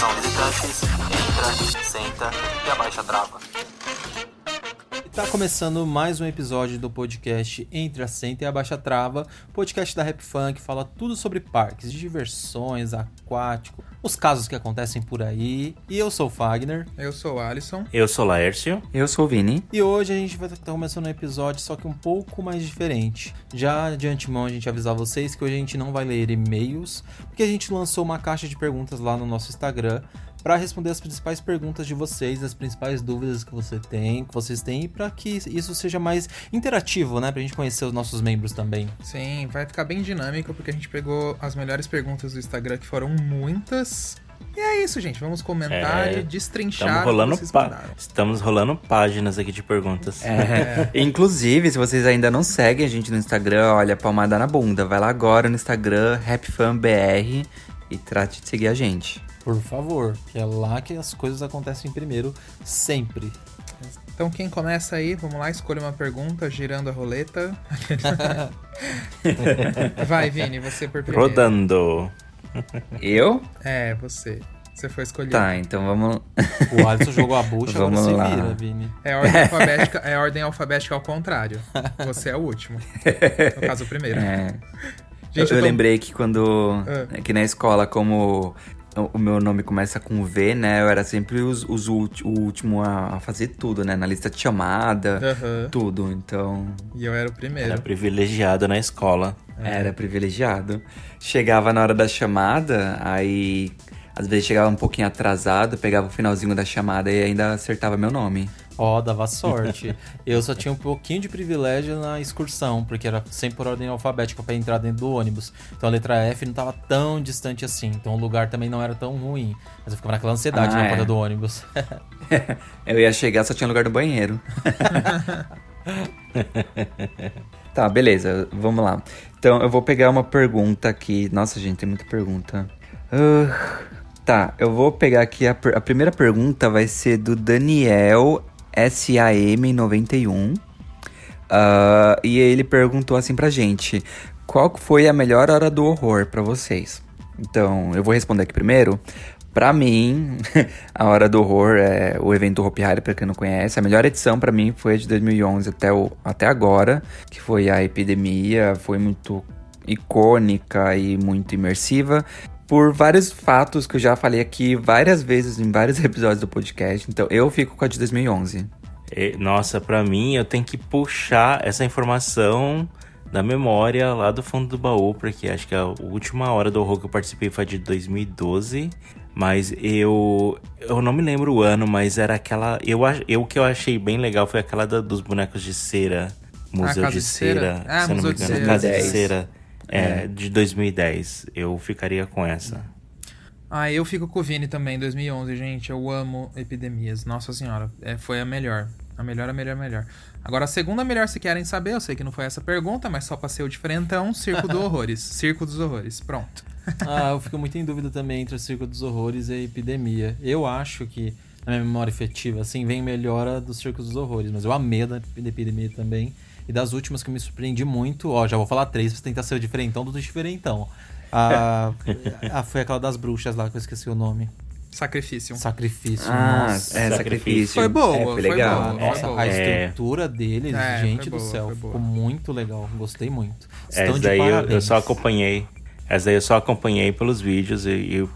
Atenção visitantes, entra, senta e abaixa a trava. Tá começando mais um episódio do podcast Entre a Senta e a Baixa Trava, podcast da Rap Funk que fala tudo sobre parques, diversões, aquático, os casos que acontecem por aí. E eu sou o Fagner. Eu sou o Alisson. Eu sou o Laércio. Eu sou o Vini. E hoje a gente vai estar começando um episódio só que um pouco mais diferente. Já de antemão a gente avisar vocês que hoje a gente não vai ler e-mails, porque a gente lançou uma caixa de perguntas lá no nosso Instagram para responder as principais perguntas de vocês, as principais dúvidas que você tem, que vocês têm, para que isso seja mais interativo, né, pra gente conhecer os nossos membros também. Sim, vai ficar bem dinâmico porque a gente pegou as melhores perguntas do Instagram, que foram muitas. E é isso, gente. Vamos comentar É, e destrinchar. Rolando. Estamos rolando páginas aqui de perguntas. É. Inclusive, se vocês ainda não seguem a gente no Instagram, olha, palmada na bunda. Vai lá agora no Instagram, RapFanBR, e trate de seguir a gente. Por favor, que é lá que as coisas acontecem primeiro, sempre. Então, quem começa aí, vamos lá, escolha uma pergunta, girando a roleta. vai, Vini, você por primeiro. Rodando. Eu? É, você. Você foi escolhido. Tá, então vamos. O Alisson jogou a bucha, agora Vamos você lá. vira, Vini. É ordem alfabética, é ordem alfabética ao contrário. Você é o último. No caso, o primeiro. É. Gente, eu, eu tô- lembrei que quando. Ah. Aqui na escola, como o meu nome começa com V, né? Eu era sempre os, os ulti- o último a fazer tudo, né? Na lista de chamada, Aham. tudo. Então, E eu era o primeiro. Era privilegiado na escola. Era privilegiado. Chegava na hora da chamada, aí às vezes chegava um pouquinho atrasado, pegava o finalzinho da chamada e ainda acertava meu nome. Ó, dava sorte. Eu só tinha um pouquinho de privilégio na excursão, porque era sempre por ordem alfabética pra entrar dentro do ônibus. Então a letra F não tava tão distante assim. Então o lugar também não era tão ruim. Mas eu ficava naquela ansiedade Ah, na é. porta do ônibus. Eu ia chegar, só tinha lugar no banheiro. tá, beleza, vamos lá. Então eu vou pegar uma pergunta aqui. Nossa, gente, tem muita pergunta. Ah, tá, eu vou pegar aqui a, a primeira pergunta vai ser do Daniel SAM91. Ah, e ele perguntou assim pra gente: qual foi a melhor hora do horror pra vocês? Então, eu vou responder aqui primeiro. Pra mim, a Hora do Horror é o evento Hopi Hari, pra quem não conhece. A melhor edição pra mim foi a de 2011 até, o, até agora, que foi a epidemia. Foi muito icônica e muito imersiva. Por vários fatos que eu já falei aqui várias vezes em vários episódios do podcast. Então, eu fico com a de 2011. E, nossa, pra mim eu tenho que puxar essa informação da memória lá do fundo do baú, porque acho que a última hora do horror que eu participei foi a de 2012. Mas eu. Eu não me lembro o ano, mas era aquela. Eu, eu o que eu achei bem legal foi aquela da- dos bonecos de cera. Museu Casa de de Cera? Cera. Ah, se eu não Museu me de engano, Cera. Casa de 10. Cera. É, de 2010. Eu ficaria com essa. Ah, eu fico com o Vini também, 2011, gente. Eu amo epidemias. Nossa senhora, é, foi a melhor. A melhor, a melhor, a melhor. Agora, a segunda melhor, se querem saber, eu sei que não foi essa pergunta, mas só pra ser o diferentão, Circo dos Horrores. Circo dos Horrores, pronto. ah, eu fico muito em dúvida também entre o Circo dos Horrores e a Epidemia. Eu acho que, na minha memória efetiva, assim, vem melhor a do Circo dos Horrores, mas eu amei da Epidemia também. E das últimas que eu me surpreendi muito, ó, já vou falar três pra tentar ser o diferentão do diferentão. Ah, ah, foi aquela das bruxas lá que eu esqueci o nome. Sacrifício. Sacrifício. Ah, nossa. é, sacrifício. Foi boa, É, foi foi legal. boa. Nossa, boa. a É. estrutura deles, É, gente foi do boa, céu, foi boa. ficou muito legal. Gostei muito. Estão Essa de daí eu, eu só acompanhei. Essa daí eu só acompanhei pelos vídeos e- e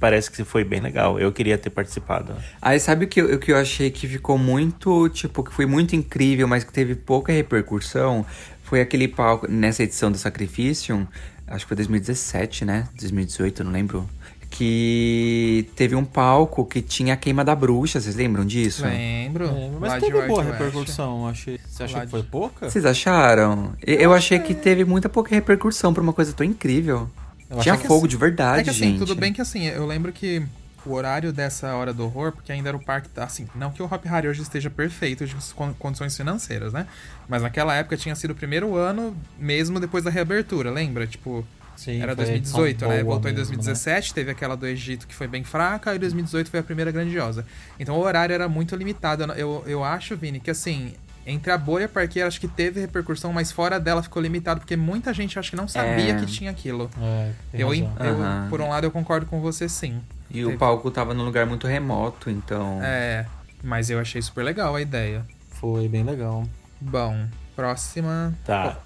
parece que foi bem legal. Eu queria ter participado. Aí sabe o que, eu- o que eu achei que ficou muito, tipo, que foi muito incrível, mas que teve pouca repercussão? Foi aquele palco, nessa edição do Sacrifício, acho que foi 2017, né? 2018, não lembro. Que teve um palco que tinha a queima da bruxa, vocês lembram disso? Lembro. É, mas Lá teve boa repercussão, achei. Você achou que foi pouca? Vocês acharam? E- Eu achei que teve muita pouca repercussão pra uma coisa tão incrível. Eu Tinha fogo de verdade, É que assim, gente. tudo bem que assim, eu lembro que o horário dessa hora do horror, porque ainda era o parque. Assim, não que o Hop Harry hoje esteja perfeito de con- condições financeiras, né? Mas naquela época tinha sido o primeiro ano, mesmo depois da reabertura, lembra? Tipo, Sim, era foi a 2018, edição né? Voltou em mesmo, né? 2017, teve aquela do Egito que foi bem fraca, e 2018 foi a primeira grandiosa. Então o horário era muito limitado. Eu, eu, eu acho, Vini, que assim. Entre a bolha parqueira, acho que teve repercussão, mas fora dela ficou limitado, porque muita gente acho que não sabia É. que tinha aquilo. É, Eu, eu- Aham. por um lado, eu concordo com você, sim. E Teve- o palco tava num lugar muito remoto, então. É, mas eu achei super legal a ideia. Foi bem legal. Bom, próxima. Tá.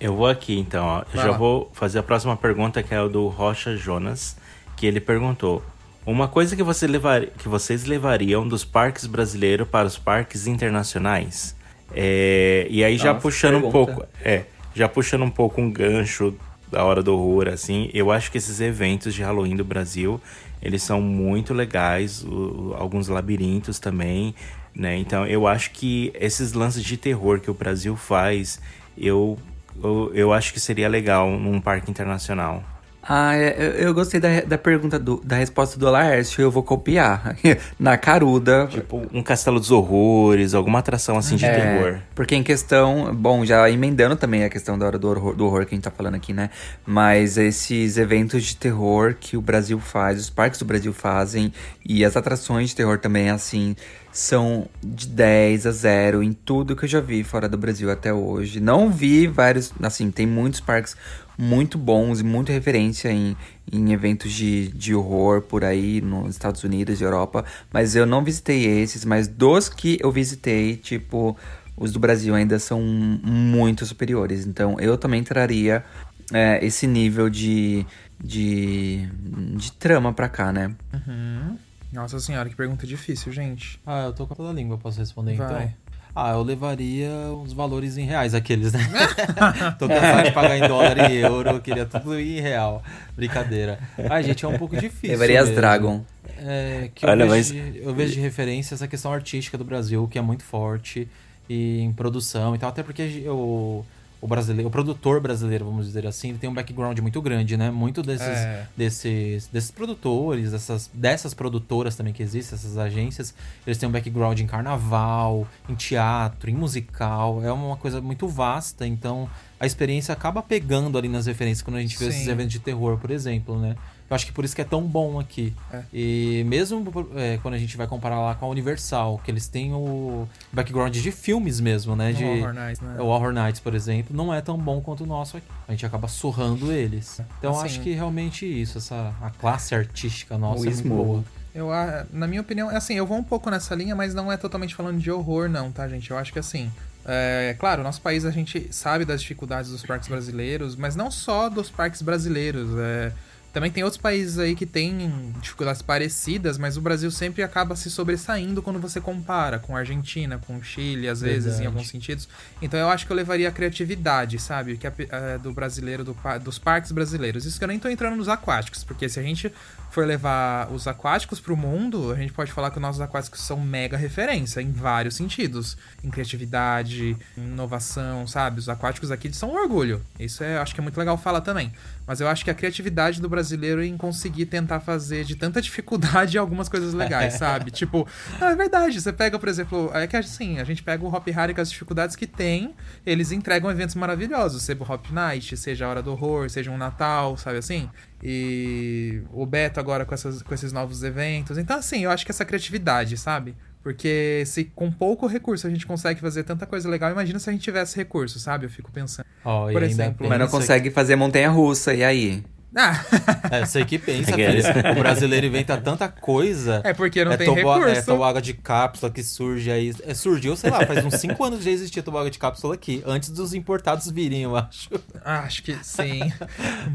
Eu vou aqui então, ó. Vai Já lá. vou fazer a próxima pergunta, que é o do Rocha Jonas, que ele perguntou: Uma coisa que, você levar... que vocês levariam dos parques brasileiros para os parques internacionais? É, E aí, já Nossa, puxando um pouco. É, já puxando um pouco um gancho da hora do horror, assim, eu acho que esses eventos de Halloween do Brasil, eles são muito legais, o- alguns labirintos também, né? Então eu acho que esses lances de terror que o Brasil faz, eu, eu, eu acho que seria legal num parque internacional. Ah, é, eu, eu gostei da, da pergunta, do- da resposta do Laércio, eu vou copiar. Na caruda. Tipo, um Castelo dos Horrores, alguma atração assim de É, terror. Porque em questão, bom, já emendando também a questão da hora do horror, do horror que a gente tá falando aqui, né? Mas esses eventos de terror que o Brasil faz, os parques do Brasil fazem e as atrações de terror também, assim, são de 10 a 0 em tudo que eu já vi fora do Brasil até hoje. Não vi vários, assim, tem muitos parques muito bons e muita referência em, em eventos de, de horror por aí nos Estados Unidos e Europa, mas eu não visitei esses, mas dos que eu visitei, tipo, os do Brasil ainda são muito superiores. Então eu também traria é, esse nível de, de, de trama pra cá, né? Uhum. Nossa senhora, que pergunta difícil, gente. Ah, eu tô com toda a língua, posso responder Vai. então? Ah, eu levaria os valores em reais, aqueles, né? tô cansado de pagar em dólar e euro, eu queria tudo em real. Brincadeira. Ai, gente, é um pouco difícil. Levaria as. Dragon. É, que eu, Olha, vejo mas- de, eu vejo de referência essa questão artística do Brasil, que é muito forte e em produção e tal, até porque o, o brasileiro, o produtor brasileiro, vamos dizer assim, ele tem um background muito grande, né? Muito desses, É. desses, desses produtores, dessas, dessas produtoras também que existem, essas agências, eles têm um background em carnaval, em teatro, em musical, é uma coisa muito vasta, então a experiência acaba pegando ali nas referências quando a gente vê Sim. esses eventos de terror, por exemplo, né? Eu acho que por isso que é tão bom aqui. É. E mesmo é, quando a gente vai comparar lá com a Universal, que eles têm o background de filmes mesmo, né? No De, Horror Nights, né? o Horror Nights, por exemplo, não é tão bom quanto o nosso aqui. A gente acaba surrando eles. Então Assim- acho que realmente isso, essa a classe artística nossa O é muito boa. Eu, na minha opinião, é assim, eu vou um pouco nessa linha, mas não é totalmente falando de horror, não, tá, gente? Eu acho que assim. É, claro, nosso país a gente sabe das dificuldades dos parques brasileiros, mas não só dos parques brasileiros. é, também tem outros países aí que têm dificuldades parecidas, mas o Brasil sempre acaba se sobressaindo quando você compara com a Argentina, com o Chile, às vezes, Verdade. em alguns sentidos. Então eu acho que eu levaria a criatividade, sabe? Que é, do brasileiro, do dos parques brasileiros. Isso que eu nem tô entrando nos aquáticos, porque se a gente for levar os aquáticos pro mundo, a gente pode falar que os nossos aquáticos são mega referência em vários sentidos. Em criatividade, em inovação, sabe? Os aquáticos aqui são um orgulho. Isso é, acho que é muito legal falar também. Mas eu acho que a criatividade do brasileiro em conseguir tentar fazer de tanta dificuldade algumas coisas legais, sabe? tipo, não, é verdade. Você pega, por exemplo, é que assim, a gente pega o Hop Harry com as dificuldades que tem, eles entregam eventos maravilhosos, seja o Hop Night, seja a Hora do Horror, seja um Natal, sabe assim? E o Beto agora com, essas, com esses novos eventos. Então, assim, eu acho que essa criatividade, sabe? Porque se com pouco recurso a gente consegue fazer tanta coisa legal, imagina se a gente tivesse recurso, sabe? Eu fico pensando. Ó, e Por ainda exemplo, Mas não consegue fazer montanha russa, e aí? Ah, É, eu sei que pensa, Aqueles. filho. O brasileiro inventa tanta coisa. é porque não é tem toboa- recurso. É toboágua de cápsula que surge aí. É, surgiu, sei lá, faz uns 5 anos que já existia toboágua de cápsula aqui. Antes dos importados virem, eu acho. Acho que sim.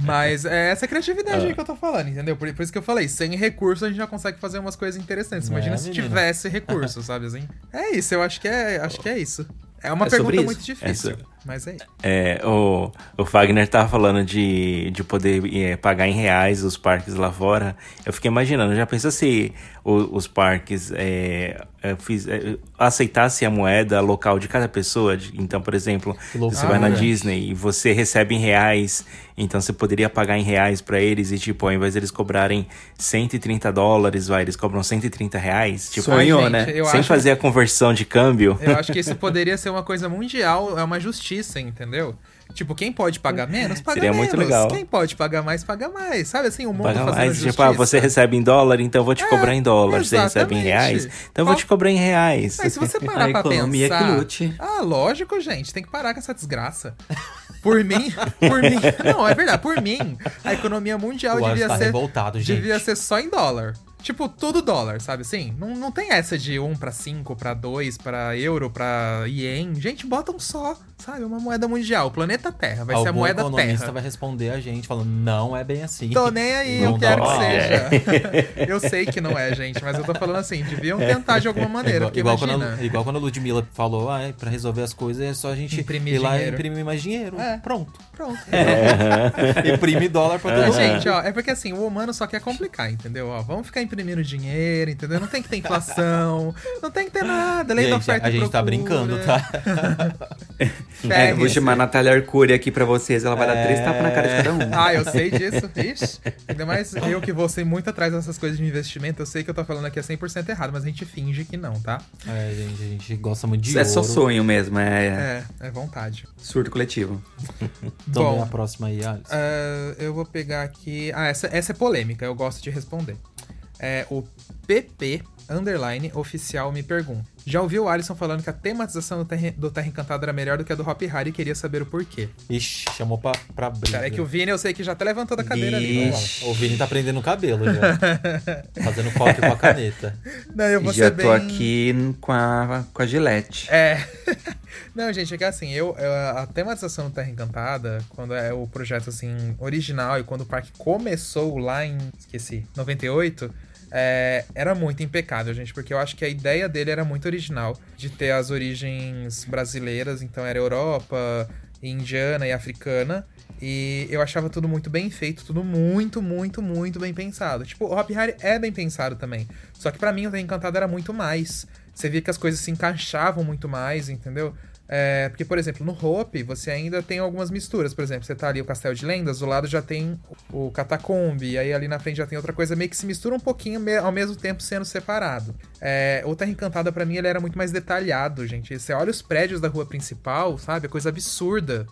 Mas é essa criatividade Ah. aí que eu tô falando, entendeu? Por, por isso que eu falei, sem recurso a gente já consegue fazer umas coisas interessantes. É, Imagina se menino. tivesse recurso, sabe assim? É isso, eu acho que é, acho que é isso. É uma É pergunta muito difícil, É mas é isso. É, o, o Fagner tava falando de, de poder é, pagar em reais os parques lá fora. Eu fiquei imaginando, já pensou se o- os parques é, é, fiz- é, aceitassem a moeda local de cada pessoa? Então, por exemplo, loucura. você vai na é. Disney e você recebe em reais, então você poderia pagar em reais pra eles e, tipo, ao invés deles cobrarem 130 dólares, vai, eles cobram 130 reais. Tipo, Sonhou, né? sem acho- fazer a conversão de câmbio. Eu acho que isso poderia ser uma coisa mundial, é uma justiça, entendeu? Tipo, quem pode pagar menos, paga Seria menos. muito legal. Quem pode pagar mais, paga mais. Sabe assim, o mundo Paga fazendo mais, justiça. tipo, ah, você recebe em dólar, então eu vou te cobrar em dólar. Você recebe em exatamente. reais, então eu vou Qual- te cobrar em reais. Mas se você parar A pra economia pensar... que lute. Ah, lógico, gente. Tem que parar com essa desgraça. Por mim, por mim... Não, é verdade. Por mim, a economia mundial O devia tá ser... revoltado, gente. Devia ser só em dólar. Tipo, tudo dólar, sabe assim? Não, não tem essa de 1 pra 5, pra 2, pra euro, pra ien. Gente, bota um só, sabe? Uma moeda mundial. O planeta Terra. Vai ser a Algum moeda economista Terra. vai responder a gente falando, não é bem assim. Tô nem aí, Não eu quero que seja. eu sei que não é, gente, mas eu tô falando assim, deviam tentar de alguma maneira. igual, porque igual imagina. quando, a- igual quando a Ludmilla falou, ah, é, pra resolver as coisas é só a gente Imprimir ir lá e dinheiro. imprimir mais dinheiro. É. Pronto. Pronto. Imprime dólar pra todo Mas, mundo. gente, ó, é porque assim, o humano só quer complicar, entendeu? Ó, vamos ficar imprimindo dinheiro, entendeu? Não tem que ter inflação, não tem que ter nada, lei da Gente, oferta a gente tá procura. brincando, tá? É, vou chamar a Natália Arcuri aqui pra vocês, ela vai dar três tapas na cara de cada um. Ah, eu sei disso, ixi. Ainda mais eu que vou ser muito atrás dessas coisas de investimento, eu sei que eu tô falando aqui é 100% errado, mas a gente finge que não, tá? É, gente, a gente gosta muito de Isso é só ouro. sonho mesmo, é, É, é vontade. surto coletivo. Então, Bom. a próxima aí, Alisson. Ah, eu vou pegar aqui. Ah, essa, essa é polêmica, eu gosto de responder. É, o PP underline oficial me pergunta. Já ouviu o Alisson falando que a tematização do Terra, do Terra Encantada era melhor do que a do Hop Harry e queria saber o porquê. Ixi, chamou pra, pra briga. Cara, é que o Vini eu sei que já até levantou da cadeira ali. vamos lá. Ixi. O Vini tá prendendo o cabelo já. Fazendo coque com a caneta. Não, eu vou Já ser tô bem... aqui com a, com a Gillette. É. Não, gente, é que assim, eu, eu- a tematização do Terra Encantada, quando é o projeto assim original e quando o parque começou lá em, esqueci, 98, é, era muito impecável, gente, porque eu acho que a ideia dele era muito original, de ter as origens brasileiras, então era Europa, indiana e africana. E eu achava tudo muito bem feito, tudo muito, muito, muito bem pensado. Tipo, o Hop Harry é bem pensado também. Só que pra mim o Terra Encantada era muito mais. Você via que as coisas se encaixavam muito mais, entendeu? É, porque, por exemplo, no Hope, você ainda tem algumas misturas. Por exemplo, você tá ali o Castelo de Lendas, do lado já tem o Catacombe, e aí ali na frente já tem outra coisa, meio que se mistura um pouquinho, ao mesmo tempo sendo separado. É, o Terra Encantada, pra mim, ele era muito mais detalhado, gente. Você olha os prédios da rua principal, sabe? É coisa absurda.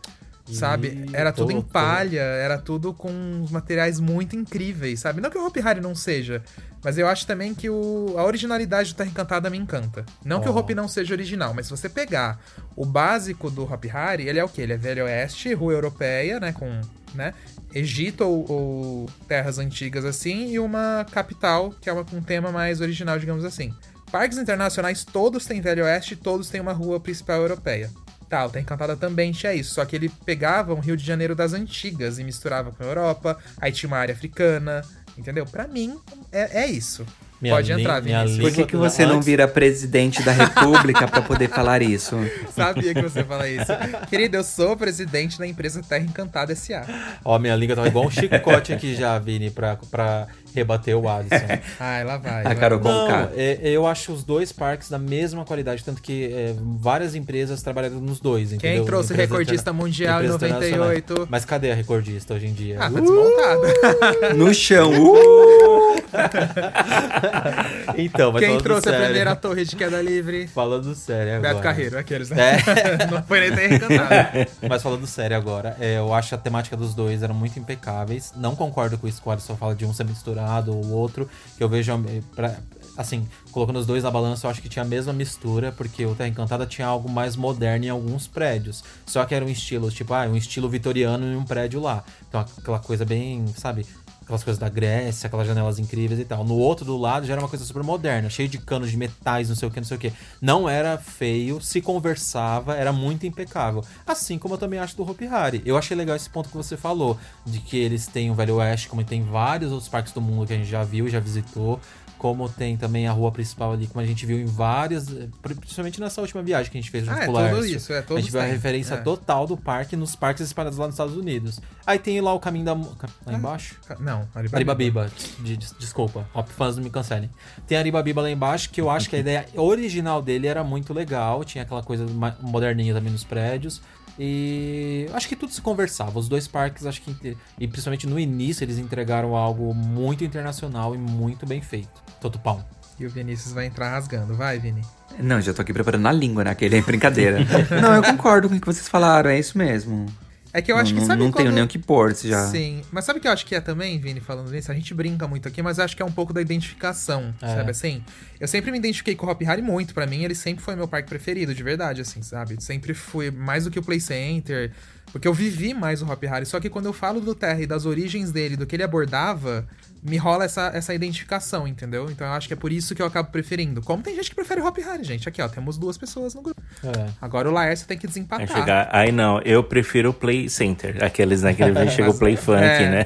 Sabe? Era tudo em palha, era tudo com uns materiais muito incríveis, sabe? Não que o Hopi Hari não seja, mas eu acho também que o, a originalidade do Terra Encantada me encanta. Não que o. Hopi não seja original, mas se você pegar o básico do Hopi Hari, ele é o quê? Ele é Velho Oeste, rua europeia, né? Com né? Egito ou, ou terras antigas assim, e uma capital, que é uma, com um tema mais original, digamos assim. Parques internacionais todos têm Velho Oeste, todos têm uma rua principal europeia. Tá, o Terra Encantada também tinha isso, só que ele pegava um Rio de Janeiro das antigas e misturava com a Europa, aí tinha uma área africana, entendeu? Pra mim, é, é isso. Minha Pode entrar, minha Vinícius. Por que, que você não vira presidente da república pra poder falar isso? Sabia que você ia falar isso. Querido, eu sou presidente da empresa Terra Encantada S.A. Ó, minha língua tava igual um chicote aqui já, Vini, pra, pra rebater o Alisson. Ai, lá vai. A. Carol Não, Conká. é- eu acho os dois parques da mesma qualidade, tanto que é, várias empresas trabalharam nos dois, entendeu? trouxe Empresa recordista mundial em empresas 98? internacionais. Mas cadê a recordista hoje em dia? Ah, tá desmontada. No chão. Uh! Então, mas Quem trouxe a sério, primeira torre de queda livre? Falando sério agora. Beto Carreiro, aqueles, né? É. Não foi nem Terra Encantada. Mas falando sério agora, é, eu acho a temática dos dois eram muito impecáveis. Não concordo com isso que o Alisson fala de um ser misturado ou outro. Que eu vejo, eh, pra- assim, colocando os dois na balança, eu acho que tinha a mesma mistura, porque o Terra Encantada tinha algo mais moderno em alguns prédios. Só que era um estilo, tipo, ah, um estilo vitoriano em um prédio lá. Então aquela coisa bem, sabe? Aquelas coisas da Grécia, aquelas janelas incríveis e tal. No outro do lado já era uma coisa super moderna, cheio de canos de metais, não sei o que, não sei o que. Não era feio, se conversava, era muito impecável. Assim como eu também acho do Hopi Hari. Eu achei legal esse ponto que você falou, de que eles têm o Velho Oeste, como tem vários outros parques do mundo que a gente já viu, já visitou. Como tem também a rua principal ali, como a gente viu em várias, eh, principalmente nessa última viagem que a gente fez junto Ah, é com o tudo isso, é, A gente viu a referência é. total do parque nos parques espalhados lá nos Estados Unidos. Aí tem lá o caminho da. Lá embaixo? Não, Aribabiba, de- de- desculpa, Hop fãs não me cancelem. Tem Aribabiba lá embaixo, que eu acho que a ideia original dele era muito legal, tinha aquela coisa moderninha também nos prédios. E acho que tudo se conversava. Os dois parques, acho que. E principalmente no início, eles entregaram algo muito internacional e muito bem feito. Todo pão. E o Vinícius vai entrar rasgando. Vai, Vini. Não, já tô aqui preparando a língua, né? Aquele é brincadeira. não, eu concordo com o que vocês falaram, é isso mesmo. É que eu acho não, que sabe Não quando... tenho nem o que pôr, se já. Sim, mas sabe o que eu acho que é também, Vini, falando nisso? A gente brinca muito aqui, mas eu acho que é um pouco da identificação, É. sabe assim? Eu sempre me identifiquei com o Hop Hari muito, pra mim ele sempre foi meu parque preferido, de verdade, assim, sabe? Sempre fui mais do que o Play Center, porque eu vivi mais o Hop Hari, só que quando eu falo do Terra e das origens dele, do que ele abordava, me rola essa, essa identificação, entendeu? Então eu acho que é por isso que eu acabo preferindo. Como tem gente que prefere o Hop Hari, gente? Aqui, ó, temos duas pessoas no grupo. É. Agora o Laércio tem que Vai desempatar. chegar. Ai não, eu prefiro o Play Center. Aqueles, né? Que ele chega o Play Funk, É. né?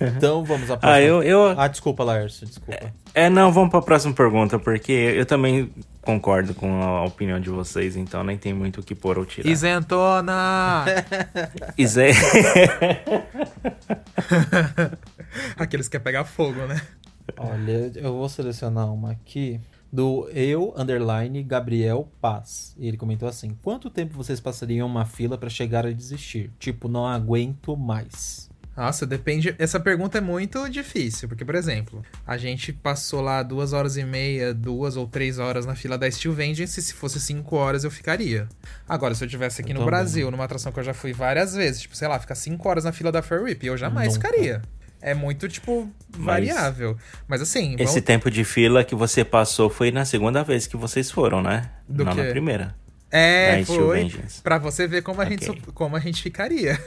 Então vamos à próxima. Ah, eu, eu. Ah, desculpa, Laércio, desculpa. É, não, vamos pra próxima pergunta, porque eu também concordo com a opinião de vocês, então nem tem muito o que pôr ou tirar. Isentona! Isé- Aqueles que quer pegar fogo, né? Olha, eu vou selecionar uma aqui do eu underline Gabriel Paz. E ele comentou assim: "Quanto tempo vocês passariam em uma fila pra chegar a desistir? Tipo, não aguento mais." Nossa, depende. Essa pergunta é muito difícil, porque, por exemplo, a gente passou lá duas horas e meia, duas ou três horas na fila da Steel Vengeance, se fosse cinco horas eu ficaria. Agora, se eu tivesse aqui Eu no também. Brasil, numa atração que eu já fui várias vezes, tipo, sei lá, ficar cinco horas na fila da Fair Whip, eu jamais Nunca. ficaria. É muito, tipo, variável. Mas assim, Esse vamos... tempo de fila que você passou foi na segunda vez que vocês foram, né? Do Não quê? na primeira. É, na Steel foi. Pra você ver como a, gente, Ok. so- como a gente ficaria.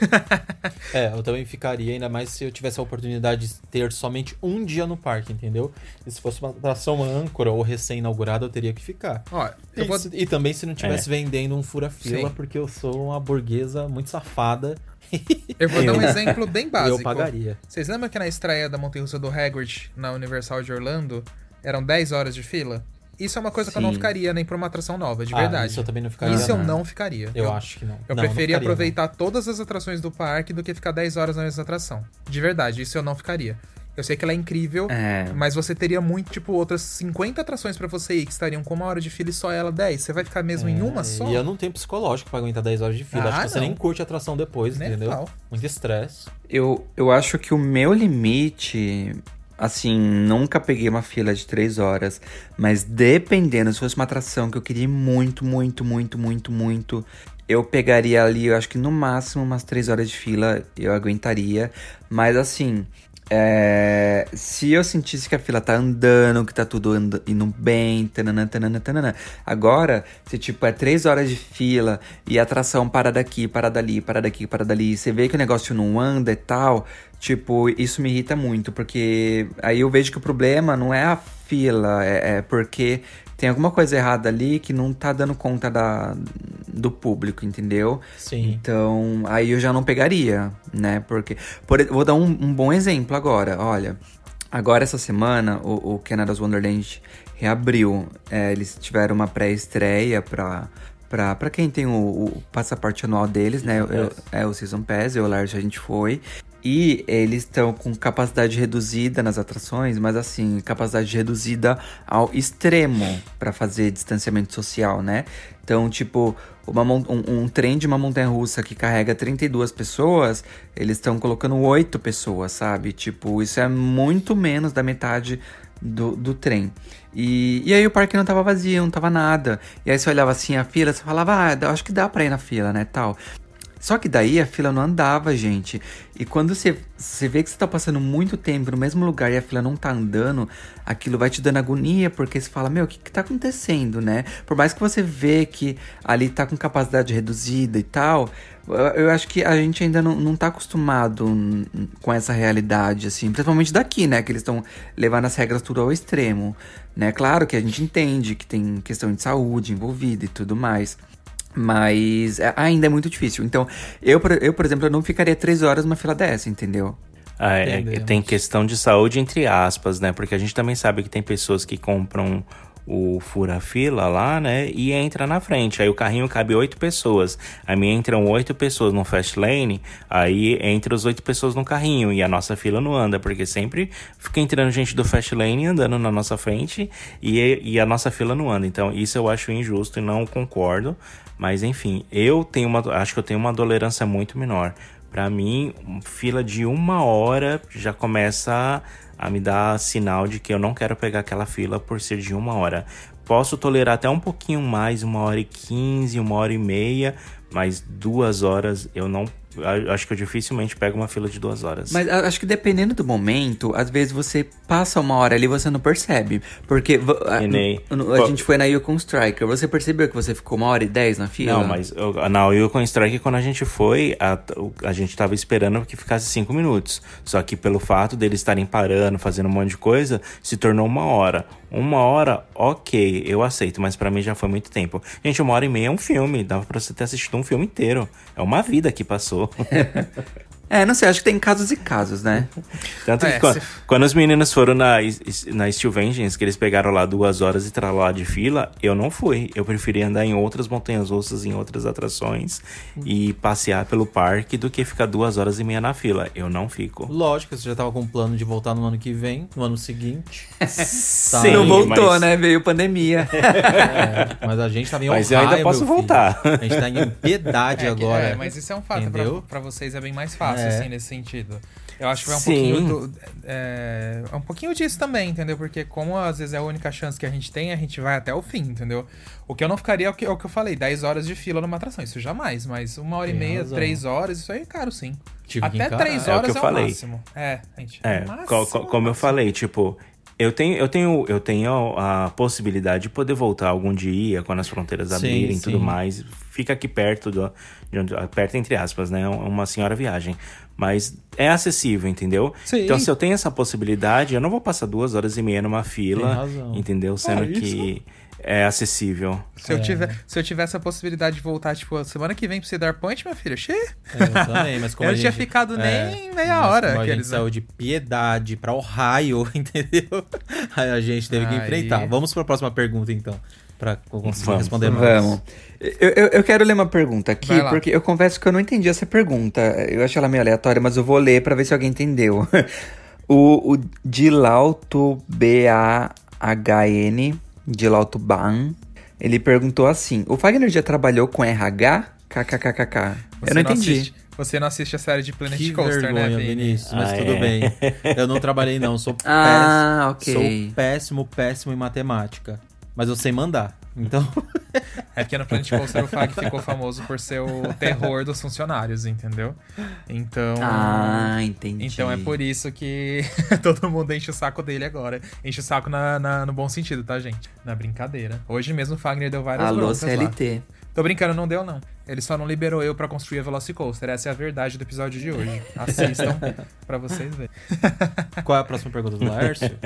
É, eu também ficaria, ainda mais se eu tivesse a oportunidade de ter somente um dia no parque, entendeu? E se fosse uma atração âncora ou recém-inaugurada, eu teria que ficar. Ó, eu E, vou... se- e também se não estivesse vendendo um fura-fila, porque eu sou uma burguesa muito safada Eu vou dar um exemplo bem básico. eu pagaria. Vocês lembram que na estreia da Montanha Russa do Hagrid, na Universal de Orlando, eram 10 horas de fila? Isso é uma coisa que eu não Sim. ficaria nem pra uma atração nova, de Ah, verdade. Isso eu também não ficaria. Isso eu não. não ficaria. Eu, acho que não. Eu Não, não preferia ficaria, aproveitar todas as atrações do parque do que ficar 10 horas na mesma atração. De verdade, isso eu não ficaria. Eu sei que ela é incrível, É. mas você teria muito, tipo, outras 50 atrações pra você ir que estariam com uma hora de fila e só ela 10. Você vai ficar mesmo em não. uma É, só? E eu não tenho psicológico pra aguentar 10 horas de fila. Ah, acho que você não. nem curte a atração depois, Nem entendeu? Muito estresse. Eu, eu acho que o meu limite, assim, nunca peguei uma fila de três horas, mas dependendo, se fosse uma atração que eu queria muito, muito, muito, muito, muito, eu pegaria ali, eu acho que no máximo umas três horas de fila eu aguentaria, mas assim. É, se eu sentisse que a fila tá andando, que tá tudo anda- indo bem, tanana, tanana, tanana. Agora, se tipo é três horas de fila e a atração para daqui, para dali, para daqui, para dali, você vê que o negócio não anda e tal, tipo, isso me irrita muito, porque aí eu vejo que o problema não é a fila, é, é porque tem alguma coisa errada ali que não tá dando conta da, do público, entendeu? Sim. Então, aí eu já não pegaria, né? Porque. por- vou dar um, um bom exemplo agora. Olha, Agora, essa semana, o, o Canada's Wonderland reabriu. É, eles tiveram uma pré-estreia pra, pra, pra quem tem o, o passaporte anual deles, né? Eu, é o Season Pass, eu e o Lars a gente foi. E eles estão com capacidade reduzida nas atrações, mas assim, capacidade reduzida ao extremo para fazer distanciamento social, né? Então, tipo, uma, um, um, trem de uma montanha russa que carrega 32 pessoas, eles estão colocando 8 pessoas, sabe? Tipo, isso é muito menos da metade do, do trem. E, e aí o parque não tava vazio, não tava nada. E aí você olhava assim a fila, você falava, ah, acho que dá pra ir na fila, né, tal. Só que daí a fila não andava, gente. E quando você, você vê que você tá passando muito tempo no mesmo lugar e a fila não tá andando, aquilo vai te dando agonia, porque você fala, meu, o que, que tá acontecendo, né? Por mais que você vê que ali tá com capacidade reduzida e tal, eu acho que a gente ainda não, não tá acostumado com essa realidade, assim, principalmente daqui, né? Que eles estão levando as regras tudo ao extremo, né? Claro que a gente entende que tem questão de saúde envolvida e tudo mais. Mas é, ainda é muito difícil. Então, eu, eu por exemplo, eu não ficaria três horas numa fila dessa, entendeu? Ah, é, tem questão de saúde entre aspas, né? Porque a gente também sabe que tem pessoas que compram o fura-fila lá, né? E entra na frente. Aí o carrinho cabe oito pessoas. A mim entram oito pessoas no fast lane. Aí entra os oito pessoas no carrinho. E a nossa fila não anda, porque sempre fica entrando gente do fast lane andando na nossa frente. E, e a nossa fila não anda. Então isso eu acho injusto e não concordo. Mas enfim, eu tenho uma. Acho que eu tenho uma tolerância muito menor. Para mim, fila de uma hora já começa a me dar sinal de que eu não quero pegar aquela fila por ser de uma hora. Posso tolerar até um pouquinho mais, uma hora e quinze, uma hora e meia, mas duas horas eu não acho que eu dificilmente pego uma fila de duas horas. Mas acho que dependendo do momento, às vezes você passa uma hora ali e você não percebe. Porque a, a, a gente foi na Yukon Striker, você percebeu que você ficou uma hora e dez na fila? Não, mas na Yukon Striker, quando a gente foi, a, a gente tava esperando que ficasse cinco minutos. Só que pelo fato deles estarem parando, fazendo um monte de coisa, se tornou uma hora. Uma hora, ok, eu aceito, mas para mim já foi muito tempo. Gente, uma hora e meia é um filme, dava pra você ter assistido um filme inteiro. É uma vida que passou. É, não sei, acho que tem casos e casos, né? Tanto que é, quando, se... quando, os meninos foram na, na Steel Vengeance, que eles pegaram lá duas horas e lá de fila, eu não fui. Eu preferi andar em outras montanhas russas, em outras atrações e passear pelo parque do que ficar duas horas e meia na fila. Eu não fico. Lógico, você já tava com um plano de voltar no ano que vem, no ano seguinte. Sim, não voltou, mas... né? Veio pandemia. É, mas a gente tá em Mas eu ainda posso voltar. A gente tá em piedade é, agora. É, mas isso é um fato. Pra, pra vocês é bem mais fácil fácil, é. assim, nesse sentido. Eu acho que vai um Sim. pouquinho do, é, é, um pouquinho disso também, entendeu? Porque como às vezes é a única chance que a gente tem, a gente vai até o fim, entendeu? O que eu não ficaria é o que, é o que eu falei, 10 horas de fila numa atração, isso jamais, mas uma hora tem e meia, razão. 3 horas, isso aí é caro sim. Tipo, até 3 horas é o, que eu é falei. máximo. É, gente. É, máximo, co co como eu falei, tipo, eu tenho, eu tenho, eu tenho a possibilidade de poder voltar algum dia quando as fronteiras abrirem e tudo mais. Fica aqui perto do, perto entre aspas, né? Uma senhora viagem. Mas é acessível, entendeu? Sim. Então, se eu tenho essa possibilidade, eu não vou passar duas horas e meia numa fila, entendeu? Sendo ah, que é acessível. Se, é. Eu tiver, se eu tiver essa possibilidade de voltar, tipo, semana que vem pra Cedar Point, minha filha, che? É, eu também, mas como Eu não tinha ficado é, nem meia hora. Como a gente saiu de piedade pra Ohio, entendeu? Aí a gente teve que enfrentar. Vamos pra próxima pergunta, então para conseguir Vamos. responder mais. Vamos. Eu, eu, eu, quero ler uma pergunta aqui, porque eu confesso que eu não entendi essa pergunta. Eu acho ela meio aleatória, mas eu vou ler para ver se alguém entendeu. o, o Dilauto B-A-H-N, Dilauto Ban, ele perguntou assim: O Fagner já trabalhou com RH? KKKKK. Eu não entendi. Assiste, você não assiste a série de Planet que Coaster, né, vergonha, né, Vinícius? Mas ah, tudo é. bem. Eu não trabalhei, não. Sou ah, péssimo. Okay. Sou péssimo, péssimo em matemática mas eu sei mandar. Então. é porque no Planet Coaster o Fag ficou famoso por ser o terror dos funcionários, entendeu? Então. Ah, entendi. Então é por isso que todo mundo enche o saco dele agora. Enche o saco na, na, no bom sentido, tá, gente? Na brincadeira. Hoje mesmo o Fagner deu várias Alô, CLT. Lá. Tô brincando, não deu, não. Ele só não liberou eu para construir a Velocicoaster. Essa é a verdade do episódio de hoje. Assistam para vocês verem. Qual é a próxima pergunta do Laércio?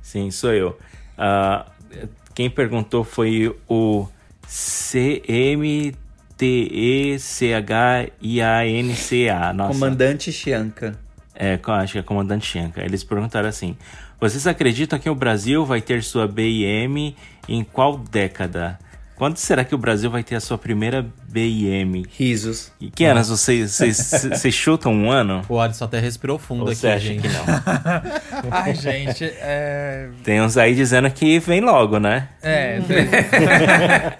Sim, sou eu. Uh, quem perguntou foi o CMTECHIANCA. Nossa. Comandante Chianca. É, acho que é comandante Shanka. Eles perguntaram assim: Vocês acreditam que o Brasil vai ter sua BIM em qual década? Quando será que o Brasil vai ter a sua primeira BIM? Risos. E que anos vocês, vocês, vocês chutam um ano? O Alisson até respirou fundo Ou aqui, você acha gente. que não? Ai, gente, é. Tem uns aí dizendo que vem logo, né? É.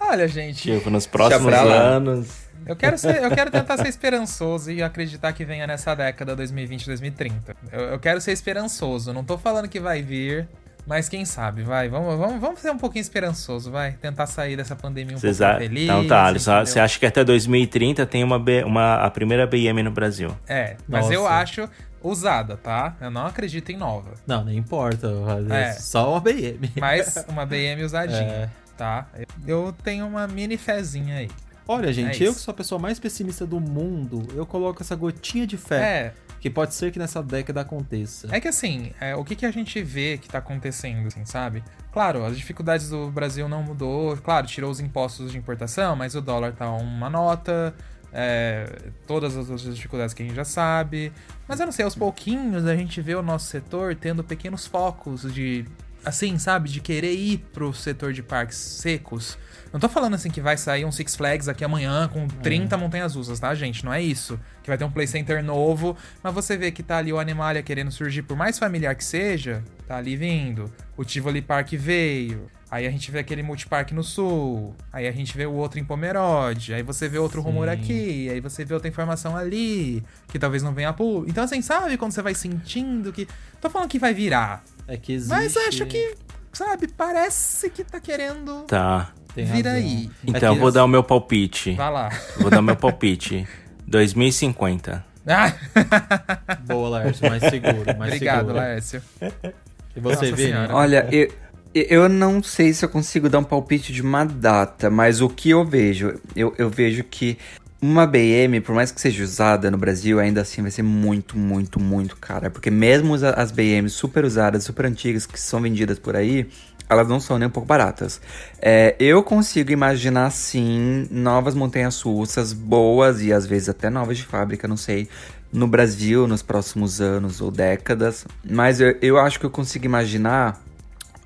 Olha, gente, Tipo, nos próximos anos. eu quero, ser, eu quero tentar ser esperançoso e acreditar que venha nessa década 2020-2030. Eu, eu quero ser esperançoso. Não tô falando que vai vir, mas quem sabe, vai. Vamos, vamos, vamos ser um pouquinho esperançoso, vai. Tentar sair dessa pandemia um Vocês pouco a... feliz. Então tá, Alisson, você acha que até 2030 tem uma, B- uma a primeira BIM no Brasil? É, mas Nossa. eu acho usada, tá? Eu não acredito em nova. Não, nem importa. É. Só uma BM. Mas uma BM usadinha, É. tá? Eu tenho uma mini fezinha aí. Olha, gente, É eu que sou a pessoa mais pessimista do mundo, eu coloco essa gotinha de fé. É, Que pode ser que nessa década aconteça. É que assim, é, o que, que a gente vê que tá acontecendo, assim, sabe? Claro, as dificuldades do Brasil não mudou, claro, tirou os impostos de importação, mas o dólar tá uma nota, é, todas as outras dificuldades que a gente já sabe. Mas eu não sei, aos pouquinhos a gente vê o nosso setor tendo pequenos focos de, assim, sabe, de querer ir pro setor de parques secos. Não tô falando assim que vai sair um Six Flags aqui amanhã com 30 montanhas russas, tá, gente? Não é isso. Que vai ter um Play Center novo, mas você vê que tá ali o Animalia querendo surgir, por mais familiar que seja, tá ali vindo. O Tivoli Park veio. Aí a gente vê aquele multipark no sul. Aí a gente vê o outro em Pomerode. Aí você vê outro rumor Sim. aqui. Aí você vê outra informação ali. Que talvez não venha a público. Então, assim, sabe quando você vai sentindo que. Tô falando que vai virar. É que existe... Mas acho que, sabe, parece que tá querendo Tá. Vir aí. Então, É eu que- vou dar o meu palpite. Vai lá. Vou dar o meu palpite. 2050. Ah, Boa, Laércio, mais seguro, mais obrigado, seguro. Laércio. E você, Nossa Vini? Olha, eu, eu não sei se eu consigo dar um palpite de uma data, mas o que eu vejo? Eu, eu vejo que uma BM, por mais que seja usada no Brasil, ainda assim vai ser muito, muito, muito cara. Porque mesmo as- BMs super usadas, super antigas, que são vendidas por aí, elas não são nem um pouco baratas. É, eu consigo imaginar, sim, novas montanhas russas boas e às vezes até novas de fábrica, não sei, no Brasil nos próximos anos ou décadas. Mas eu, eu acho que eu consigo imaginar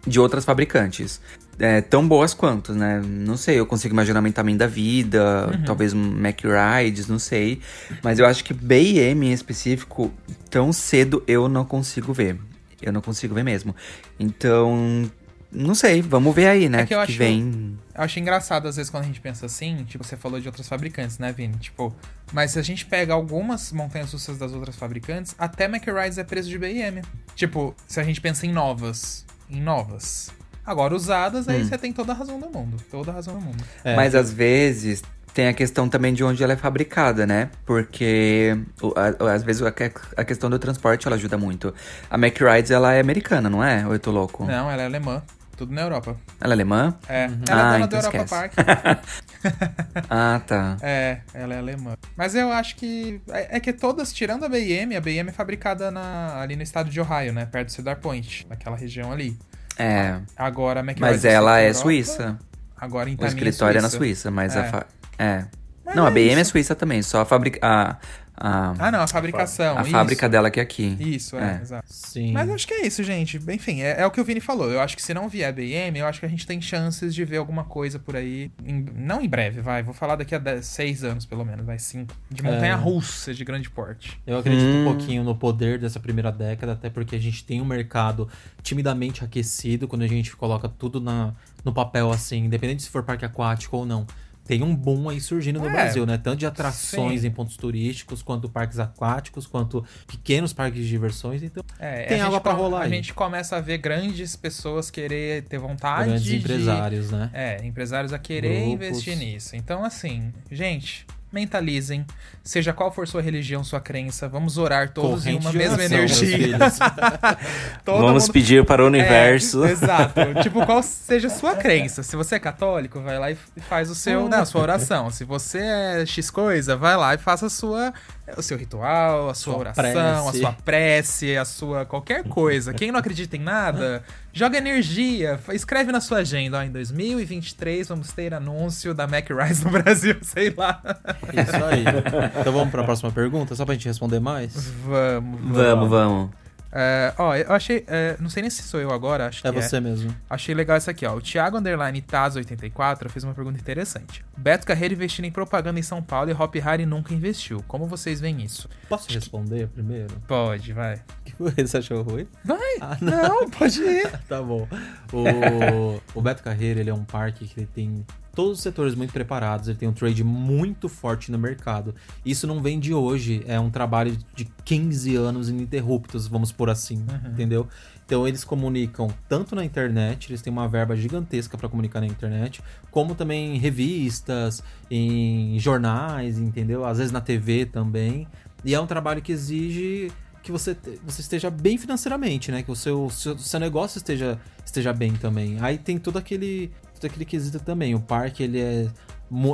de outras fabricantes. É, tão boas quanto, né? Não sei, eu consigo imaginar um Tamin da vida, talvez um Mac Rides, não sei. Mas eu acho que BM em específico, tão cedo eu não consigo ver. Eu não consigo ver mesmo. Então, não sei, vamos ver aí, né? É que eu que acho- vem. Eu acho engraçado, às vezes, quando a gente pensa assim, tipo, você falou de outras fabricantes, né, Vini? Tipo, mas se a gente pega algumas montanhas russas das outras fabricantes, até Mack Rides é preço de BM. Tipo, se a gente pensa em novas. Em novas. Agora, usadas, Hum. aí você tem toda a razão do mundo. Toda a razão do mundo. É, Mas às vezes tem a questão também de onde ela é fabricada, né? Porque às vezes a, que- a questão do transporte ela ajuda muito. A Mack Rides ela é americana, não é? Ou eu tô louco? Não, ela é alemã. Tudo na Europa. Ela é alemã? É. Uhum. Ela é Ah, dona então do Europa esquece. Park. Ah, tá. É, ela é alemã. Mas eu acho que. É, é que todas, tirando a BM, a BM é fabricada na- ali no estado de Ohio, né? Perto do Cedar Point, naquela região ali. É. Agora a Mas Rides eu sei ela é Europa, Suíça. Agora em O escritório é na Suíça. Mas É. a. Fa... É. Mas Não, a é BM é suíça também, só a fábrica. A, a, Ah, não, a fabricação. a isso. fábrica dela que é aqui. Isso, é, É. exato. Sim. Mas acho que é isso, gente. Enfim, é, é o que o Vini falou. Eu acho que se não vier BM, eu acho que a gente tem chances de ver alguma coisa por aí. em- não em breve, vai. Vou falar daqui a 10, 6 anos, pelo menos, vai cinco. De montanha É. russa de grande porte. Eu acredito Hum. um pouquinho no poder dessa primeira década, até porque a gente tem um mercado timidamente aquecido quando a gente coloca tudo na, no papel assim, independente se for parque aquático ou não. Tem um boom aí surgindo no É, Brasil, né? Tanto de atrações sim. em pontos turísticos, quanto parques aquáticos, quanto pequenos parques de diversões. Então, É, Tem água come- rolar A aí. gente começa a ver grandes pessoas querer ter vontade grandes de... empresários, né? É, empresários a querer Grupos. investir nisso. Então, assim, gente, mentalizem. Seja qual for sua religião, sua crença, vamos orar todos Corrente em uma mesma oração, energia. Vamos mundo- pedir para o universo. É, exato. tipo, qual seja a sua crença. Se você é católico, vai lá e faz o seu, né, a sua oração. Se você é X coisa, vai lá e faça a sua, o seu ritual, a sua, Sua oração, a prece. sua prece, a sua qualquer coisa. Quem não acredita em nada, Joga energia, escreve na sua agenda, ó, em 2023 vamos ter anúncio da Mac Rise no Brasil, sei lá. Isso aí. Então vamos para a próxima pergunta, só pra gente responder mais? Vamos, Vamos, vamos. É, ó, eu achei. é, não sei nem se sou eu agora, acho É que você mesmo. Achei legal essa aqui, ó. O Thiago Underline Taz84 fez uma pergunta interessante. Beto Carreiro investindo em propaganda em São Paulo e Hop Harry nunca investiu. Como vocês veem isso? Posso responder primeiro? Pode, vai. que? Você achou ruim? Vai! Ah, não. pode ir. Tá bom. O, o Beto Carreiro, ele é um parque que ele tem todos os setores muito preparados, ele tem um trade muito forte no mercado. Isso não vem de hoje, é um trabalho de 15 anos ininterruptos, vamos por assim, entendeu? Então eles comunicam tanto na internet, eles têm uma verba gigantesca para comunicar na internet, como também em revistas, em jornais, entendeu? Às vezes na TV também. E é um trabalho que exige que você, você esteja bem financeiramente, né? Que o seu, seu, seu negócio esteja, esteja bem também. Aí tem todo aquele, todo aquele quesito também. O parque, ele é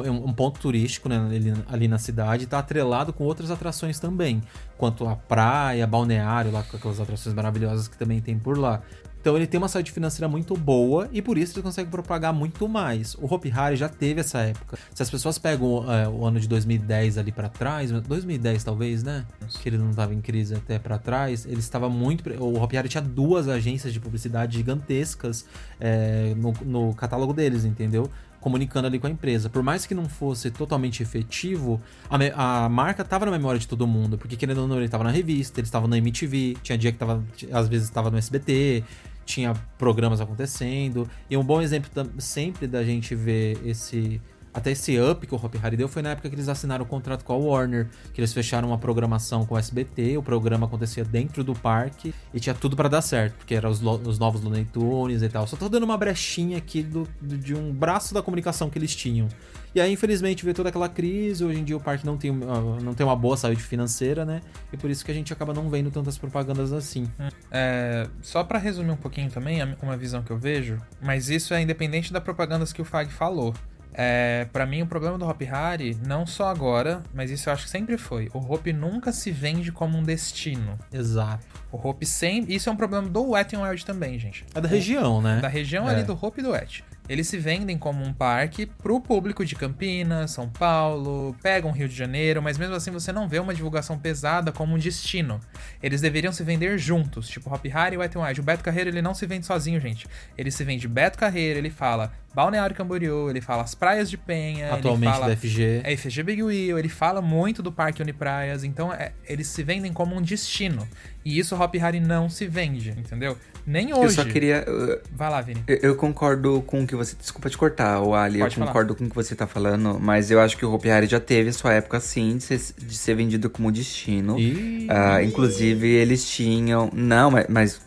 é um ponto turístico né, ali, ali na cidade e tá atrelado com outras atrações também. Quanto a praia, balneário, lá com aquelas atrações maravilhosas que também tem por lá. Então ele tem uma saúde financeira muito boa e por isso ele consegue propagar muito mais. O Hopi Hari já teve essa época. Se as pessoas pegam é, o ano de 2010 ali pra trás, 2010 talvez, né? Que ele não tava em crise até pra trás, ele estava muito. O Hopi Hari tinha duas agências de publicidade gigantescas é, no, no catálogo deles, entendeu? Comunicando ali com a empresa. Por mais que não fosse totalmente efetivo, a, a marca tava na memória de todo mundo, porque querendo ou não, ele tava na revista, ele estava na MTV, tinha dia que tava, às vezes estava no SBT, tinha programas acontecendo. E um bom exemplo sempre da gente ver esse. Até esse up que o Hopi Hari deu foi na época que eles assinaram o contrato com a Warner, que eles fecharam uma programação com o SBT, o programa acontecia dentro do parque e tinha tudo pra dar certo, porque eram os, os novos Looney Tunes e tal. Só tô dando uma brechinha aqui do, do- de um braço da comunicação que eles tinham. E aí, infelizmente, veio toda aquela crise. Hoje em dia o parque não tem, não tem uma boa saúde financeira, né? E por isso que a gente acaba não vendo tantas propagandas assim. É, só pra resumir um pouquinho também, uma visão que eu vejo, mas isso é independente da propagandas que o Fag falou. É, para mim, o problema do Hop Hari, não só agora, mas isso eu acho que sempre foi. O Hop nunca se vende como um destino. Exato. O Hop sempre. Isso é um problema do Wet n Wild também, gente. É da região, né? Da região É. ali do Hope e do Wet. Eles se vendem como um parque pro público de Campinas, São Paulo, pegam Rio de Janeiro, mas mesmo assim você não vê uma divulgação pesada como um destino. Eles deveriam se vender juntos, tipo Hop Hari e Wet n Wild. O Beto Carreiro ele não se vende sozinho, gente. Ele se vende Beto Carreiro, ele fala Balneário Camboriú, ele fala as praias de Penha, Atualmente ele fala da FG. é FG Big Wheel, ele fala muito do Parque Unipraias, então é, eles se vendem como um destino. E isso o Hop Hari não se vende, entendeu? Nem hoje. Eu só queria. uh, Vai lá, Vini. Eu, eu concordo com o que você. Desculpa te cortar, o Ali. Pode eu falar. concordo com o que você tá falando, mas eu acho que o Hopi Hari já teve sua época sim de ser, de ser vendido como destino. Ih. Ah, inclusive, eles tinham. Não, mas, mas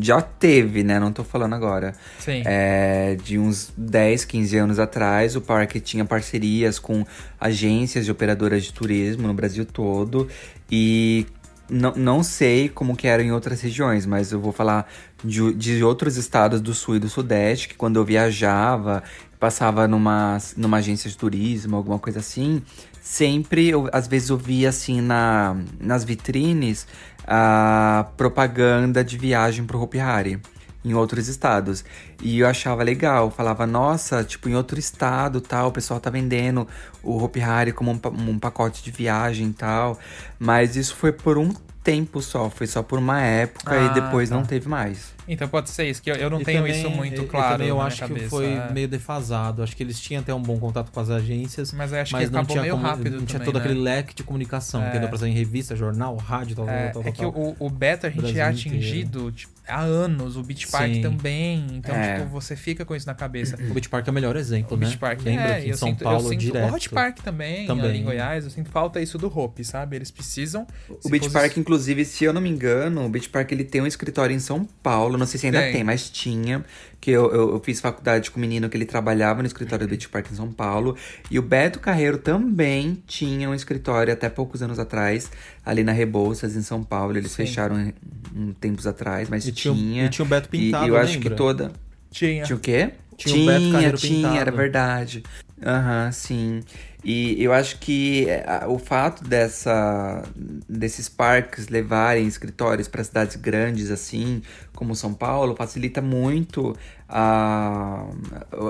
já teve, né? Não tô falando agora. Sim. É, de uns 10, 15 anos atrás, o parque tinha parcerias com agências e operadoras de turismo no Brasil todo. E não, não sei como que era em outras regiões, mas eu vou falar de, de outros estados do sul e do sudeste, que quando eu viajava, passava numa, numa agência de turismo, alguma coisa assim, sempre, eu, às vezes eu via assim na, nas vitrines a propaganda de viagem pro Hopi Hari em outros estados. E eu achava legal, falava, nossa, tipo, em outro estado tal, o pessoal tá vendendo o Hopi Hari como um, um pacote de viagem e tal. Mas isso foi por um tempo só, foi só por uma época Ah, e depois tá. não teve mais. Então pode ser isso, que eu, eu não E tenho também- isso muito e- e claro. também eu acho que cabeça, foi é. meio defasado. Acho que eles tinham até um bom contato com as agências, Mas eu acho mas que não acabou tinha meio como- rápido não tinha também, todo né? aquele leque de comunicação, É. entendeu? Pra sair em revista, jornal, rádio, tal, É, tal, tal, é que tal. o, o Beto a gente Brasil é atingido tipo, há anos, o Beach Park Sim. também. Então, É. tipo, você fica com isso na cabeça. O Beach Park é o melhor exemplo, O né? Beach Park Lembra é, que em eu São sinto, Paulo sinto, direto. O Hot Park também, Também. em Goiás, eu sinto falta isso do Hope, sabe? Eles precisam. O Beach Park, inclusive, se eu não me engano, o Beach Park ele tem um escritório em São Paulo. Não sei se ainda Tem. tem, mas tinha. Que eu, eu, eu fiz faculdade com um menino que ele trabalhava no escritório do Beach Park em São Paulo. E o Beto Carreiro também tinha um escritório até poucos anos atrás, ali na Rebouças, em São Paulo. Eles Sim. fecharam um, um tempos atrás, mas E tinha, tinha. e tinha o Beto Pintado, e eu acho lembra? que toda. Tinha. Tinha o quê? Tinha o Beto tinha, tinha, era verdade. Aham, sim. E eu acho que é, o fato dessa, desses parques levarem escritórios para cidades grandes assim, como São Paulo, facilita muito a,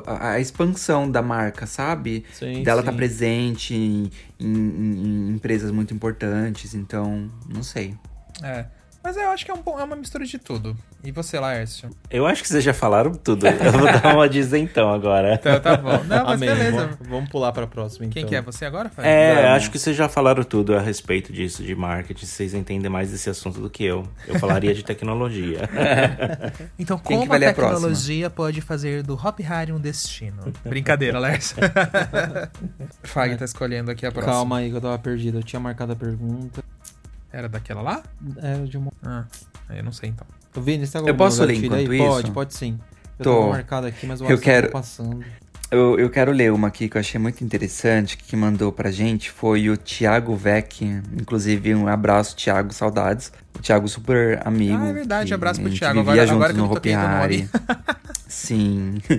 a, a expansão da marca, sabe? Sim, Dela sim. tá presente em, em- em- em empresas muito importantes, então, não sei. É. Mas eu acho que é, um, é uma mistura de tudo. E você, Laércio? Eu acho que vocês já falaram tudo. Eu vou dar uma isentão agora. Então tá bom. Não, mas Amém. beleza. Vamos, vamos pular pra próxima, então. Quem que é? Você agora, Fábio? É, Vamos. acho que vocês já falaram tudo a respeito disso, de marketing. Vocês entendem mais desse assunto do que eu. Eu falaria de tecnologia. Então, Quem como que vai a ler a tecnologia pode fazer do Hop Harry um destino? Brincadeira, Lércio. Fag tá escolhendo aqui a próxima. Calma aí que eu tava perdido. Eu tinha marcado a pergunta. Era daquela lá? É, de uma... Ah, eu não sei então. Vini, você tá com Eu posso ler gatilho aí? enquanto isso? Pode, pode sim. Eu Tô. tava marcado aqui, mas o Eu assunto quero- tá passando. Eu, eu quero ler uma aqui que eu achei muito interessante, que mandou pra gente foi o Thiago Vec. Inclusive, um abraço, Thiago, saudades. O Thiago super amigo. Ah, é verdade, abraço pro Thiago. Agora- agora que eu do Hopi Hari. Sim.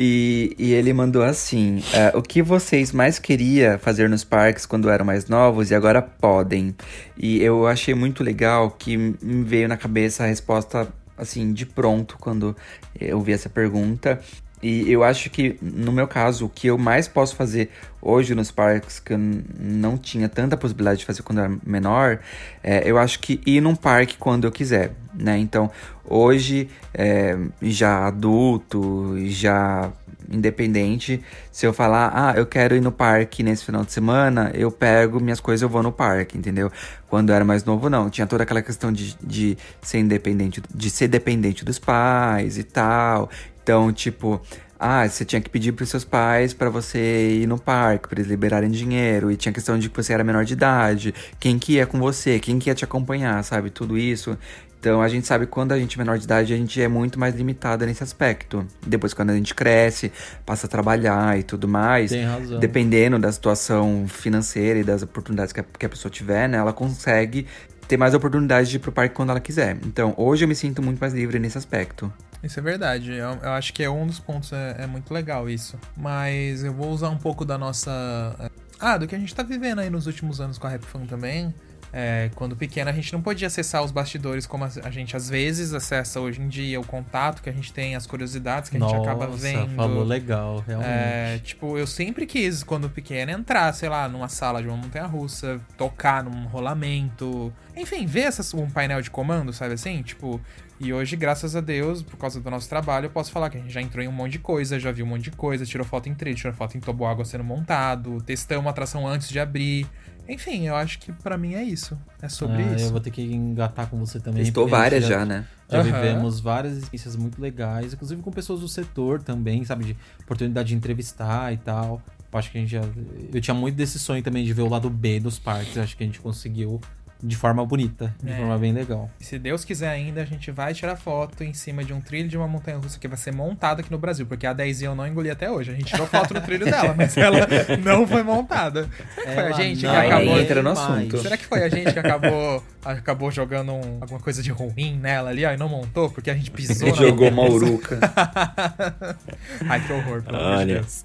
E, e ele mandou assim: é, O que vocês mais queria fazer nos parques quando eram mais novos e agora podem? E eu achei muito legal que me veio na cabeça a resposta assim, de pronto, quando eu vi essa pergunta. E eu acho que, no meu caso, o que eu mais posso fazer hoje nos parques, que eu não tinha tanta possibilidade de fazer quando eu era menor, é, eu acho que ir num parque quando eu quiser, né? Então, hoje, é, já adulto, já independente, se eu falar, ah, eu quero ir no parque nesse final de semana, eu pego minhas coisas eu vou no parque, entendeu? Quando eu era mais novo, não. Tinha toda aquela questão de, de ser independente, de ser dependente dos pais e tal. Então, tipo, ah, você tinha que pedir pros seus pais pra você ir no parque, pra eles liberarem dinheiro. E tinha questão de que você era menor de idade, quem que ia com você, quem que ia te acompanhar, sabe? Tudo isso. Então a gente sabe que quando a gente é menor de idade, a gente é muito mais limitada nesse aspecto. Depois, quando a gente cresce, passa a trabalhar e tudo mais, Tem razão. dependendo da situação financeira e das oportunidades que a, que a pessoa tiver, né, ela consegue ter mais oportunidades de ir pro parque quando ela quiser. Então, hoje eu me sinto muito mais livre nesse aspecto. Isso é verdade. Eu, eu acho que é um dos pontos, é, é muito legal isso. Mas eu vou usar um pouco da nossa. é, Ah, do que a gente tá vivendo aí nos últimos anos com a Rap Fan também. É, quando pequeno, a gente não podia acessar os bastidores como a, gente às vezes acessa hoje em dia, o contato que a gente tem, as curiosidades que a gente Nossa, acaba vendo. falou legal, realmente. É, tipo, eu sempre quis, quando pequeno, entrar, sei lá, numa sala de uma montanha-russa, tocar num rolamento. Enfim, ver essas, um painel de comando, sabe assim? Tipo, e hoje, graças a Deus, por causa do nosso trabalho, eu posso falar que a gente já entrou em um monte de coisa, já viu um monte de coisa, tirou foto em trilho, tirou foto em toboágua sendo montado, testamos uma atração antes de abrir. Enfim, eu acho que pra mim é isso. É sobre Ah, isso. Eu vou ter que engatar com você também. Estou várias já, né? Já Aham. vivemos várias experiências muito legais, inclusive com pessoas do setor também, sabe? De oportunidade de entrevistar e tal. Eu acho que a gente já. Eu tinha muito desse sonho também de ver o lado B dos parques. Eu acho que a gente conseguiu de forma bonita, de É. forma bem legal. E se Deus quiser ainda, a gente vai tirar foto em cima de um trilho de uma montanha russa que vai ser montada aqui no Brasil, porque a 10 eu não engoli até hoje. A gente tirou foto no trilho dela, mas ela não foi montada. Será que foi a Ela gente que não acabou. Aí entra no assunto. Será que foi a gente que acabou, acabou jogando um- alguma coisa de ruim nela ali, ó, e não montou, porque a gente pisou na Jogou russa? Mauruca. Ai, que horror, pelo amor de Olha. Deus.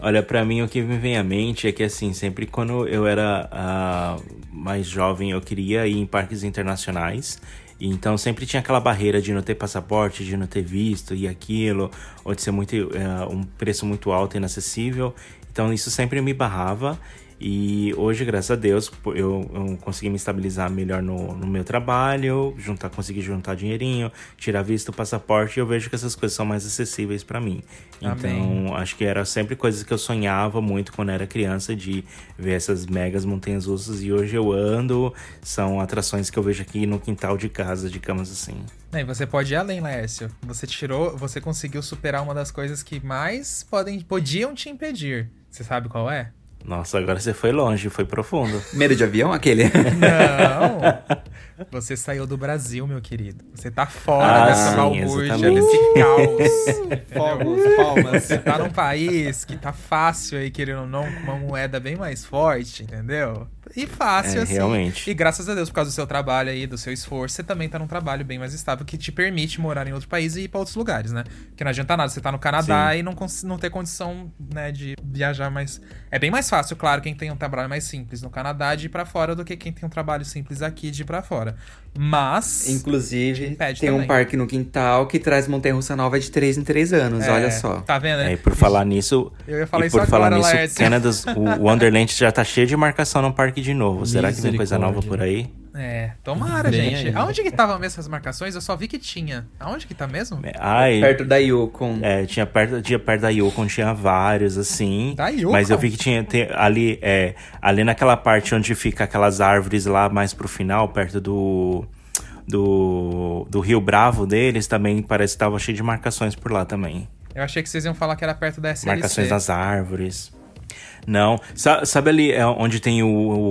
Olha, pra mim o que me vem à mente é que assim, sempre quando eu era ah, mais jovem, eu queria ir em parques internacionais. Então sempre tinha aquela barreira de não ter passaporte, de não ter visto e aquilo, ou de ser muito, eh, um preço muito alto e inacessível. Então isso sempre me barrava. E hoje, graças a Deus, eu, eu consegui me estabilizar melhor no, no meu trabalho, juntar, consegui juntar dinheirinho, tirar visto, passaporte, e eu vejo que essas coisas são mais acessíveis pra mim. Amém. Então, acho que era sempre coisas que eu sonhava muito quando era criança de ver essas megas montanhas russas e hoje eu ando, são atrações que eu vejo aqui no quintal de casa, de camas assim. E você pode ir além, Laércio. Você tirou, você conseguiu superar uma das coisas que mais podem, podiam te impedir. Você sabe qual é? Nossa, agora você foi longe, foi profundo. Medo de avião, aquele? Não! Você saiu do Brasil, meu querido. Você tá fora Ah, dessa sim, balbúrdia, exatamente. desse caos. Fogos, entendeu? palmas. Você tá num país que tá fácil aí, querendo ou não, com uma moeda bem mais forte, entendeu? E fácil, É, assim. realmente. E graças a Deus, por causa do seu trabalho aí, do seu esforço, você também tá num trabalho bem mais estável que te permite morar em outro país e ir pra outros lugares, né? Porque não adianta nada você tá no Canadá Sim. e não, não ter condição, né, de viajar mais. É bem mais fácil, claro, quem tem um trabalho mais simples no Canadá de ir pra fora do que quem tem um trabalho simples aqui de ir pra fora. Mas. Inclusive, tem um também. parque no quintal que traz montanha-russa nova de 3 em 3 anos, é, olha só. Tá vendo, né? É, e por falar nisso. Eu ia falar e isso por falar agora, nisso. Canadas, o Wonderland já tá cheio de marcação no parque de novo. Será que vem coisa nova por aí? É, tomara, Vem gente. aí. Aonde que tava mesmo essas marcações? Eu só vi que tinha. Aonde que tá mesmo? Ai, Perto da Yukon. é, tinha perto, tinha perto da Yukon, tinha vários, assim. Da Yukon? Mas eu vi que tinha tem- ali, é, ali naquela parte onde fica aquelas árvores lá mais pro final, perto do. Do, do Rio Bravo deles, também parece que tava cheio de marcações por lá também. Eu achei que vocês iam falar que era perto da SLC. Marcações nas árvores. Não. Sa- Sabe ali é, onde tem o,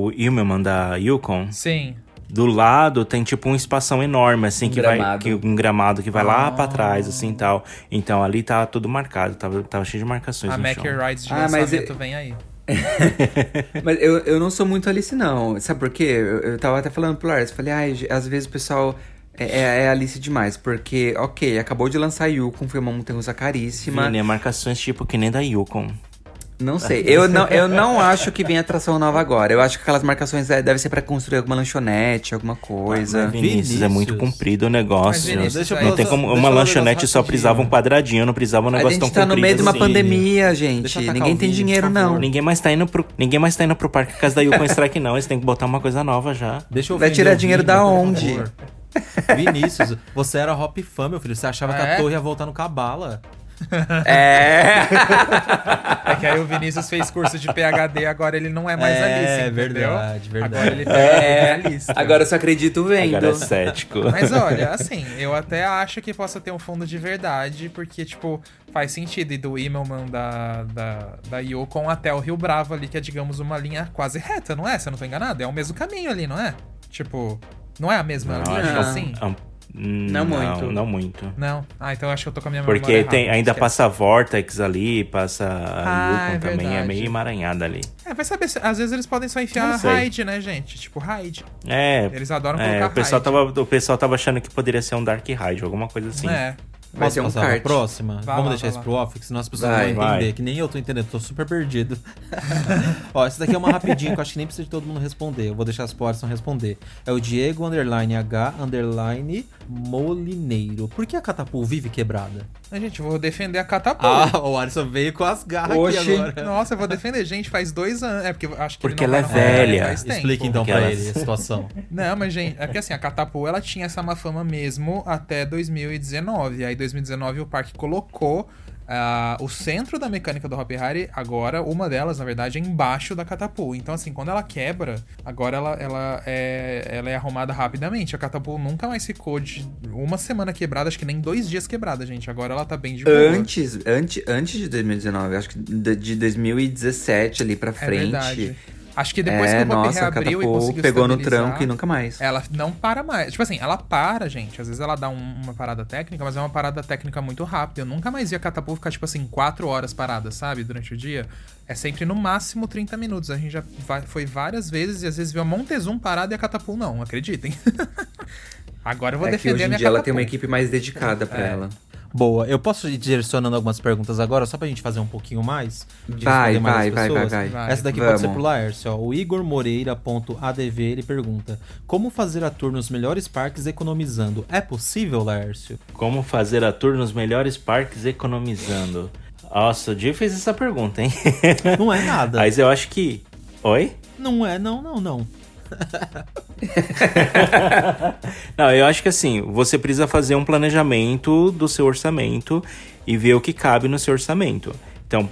o Immelman da Yukon? Sim. Do lado tem tipo um espação enorme, assim, Um que vai. gramado. Que, um gramado que vai lá pra trás, Ah. assim e tal. Então ali tá tudo marcado, tava, tava cheio de marcações. A no Mac. Rides de Ah, lançamento eu- vem aí. Mas eu, eu não sou muito Alice, não. Sabe por quê? Eu, eu tava até falando pro Lars, falei, ai, às vezes o pessoal é, é- é Alice demais. Porque, ok, acabou de lançar Yukon, foi uma montanha-russa caríssima. Vini, é marcações tipo que nem da Yukon. Não sei. Eu não, eu não acho que vem atração nova agora. Eu acho que aquelas marcações é, deve ser pra construir alguma lanchonete, alguma coisa. Mas, Vinícius, é muito Vinícius. comprido o negócio. Mas, Vinícius, Deixa eu aí- Não tem como. Uma um lanchonete só precisava um quadradinho, não precisava um A negócio gente tão tá no comprido meio de uma assim. pandemia, gente. Ninguém tem dinheiro, não. Ninguém mais tá indo pro, ninguém mais tá indo pro parque por causa da Yukon Strike, não. Eles têm que botar uma coisa nova já. Deixa eu Vai tirar dinheiro da onde? Vinícius, você era hop fã, meu filho. Você achava que É? a torre ia voltar no Cabala. É. É que aí o Vinícius fez curso de PHD, agora ele não é mais É, Alice, entendeu? verdade, verdade. Agora ele tá É. realista. Agora eu só acredito vendo. Agora é cético. Mas olha, assim, eu até acho que possa ter um fundo de verdade, porque, tipo, faz sentido ir do Immelman da, da, da até o Rio Bravo ali, que é, digamos, uma linha quase reta, não é? Se eu não tô enganado? É o mesmo caminho ali, não é? Tipo, não é a mesma Não, linha, acho que assim? é um- hum, Não muito. Não muito. Não. Ah, então eu acho que eu tô com a minha memória Porque tem, errada, ainda esquece. passa a Vortex ali, passa Ah, a é Yukon também, é meio emaranhada ali. É, vai saber, se- às vezes eles podem só Não enfiar raid, né, gente? Tipo, raid. É, Eles adoram é, colocar o pessoal, raid. tava, o pessoal tava achando que poderia ser um Dark Ride, alguma coisa assim. É. Vai Posso ser um passar kart. pra próxima? Vai Vamos lá, deixar isso lá. pro off, que senão as pessoas Vai. vão entender, Vai. que nem eu tô entendendo, tô super perdido. Ó, essa daqui é uma rapidinho, que eu acho que nem precisa de todo mundo responder. Eu vou deixar as Poirson responder. É o Diego, underline H, underline Molineiro. Por que a Catapult vive quebrada? Mas, gente, eu vou defender a catapult. Ah, o Alisson veio com as garras Oxi. aqui agora. Nossa, eu vou defender. Gente, faz dois anos. É porque eu acho que Porque ele não ela é Halloween velha. Explica então Porque pra ela- ele a situação. Não, mas, gente, é porque assim, a Catapult ela tinha essa má fama mesmo até 2019. Aí, 2019, o parque colocou ah, o centro da mecânica do Hop Harry, agora, uma delas, na verdade, é embaixo da Catapult. Então, assim, quando ela quebra, agora ela, ela, é, ela é arrumada rapidamente. A Catapult nunca mais ficou de uma semana quebrada, acho que nem dois dias quebrada, gente. Agora ela tá bem de boa. Antes, antes, antes de 2019, acho que de de 2017 ali pra É frente. verdade. Acho que depois é, que o Hop nossa, a reabriu e conseguiu pegou no tranco e nunca mais. Ela não para mais. Tipo assim, ela para, gente. Às vezes ela dá um- uma parada técnica, mas é uma parada técnica muito rápida. Eu nunca mais vi a Catapult ficar, tipo assim, 4 horas parada, sabe? Durante o dia. É sempre no máximo 30 minutos. A gente já vai- foi várias vezes e às vezes viu a Montezum parada e a Catapult não, acreditem. Agora eu vou é que defender hoje a em minha dia ela tem uma equipe mais dedicada pra É. ela. Boa, eu posso ir direcionando algumas perguntas agora, só pra gente fazer um pouquinho mais? De Vai, vai, vai, vai. Vai. Essa daqui Vamos. pode ser pro Laércio, ó. O Igor Moreira.adv, ele pergunta: Como fazer a tour nos melhores parques economizando? É possível, Laércio? Como fazer a tour nos melhores parques economizando? Nossa, o Dia fez essa pergunta, hein? Não é nada. Mas eu acho que. Oi? Não é, não, não, não. Não, eu acho que assim, você precisa fazer um planejamento do seu orçamento e ver o que cabe no seu orçamento. Então,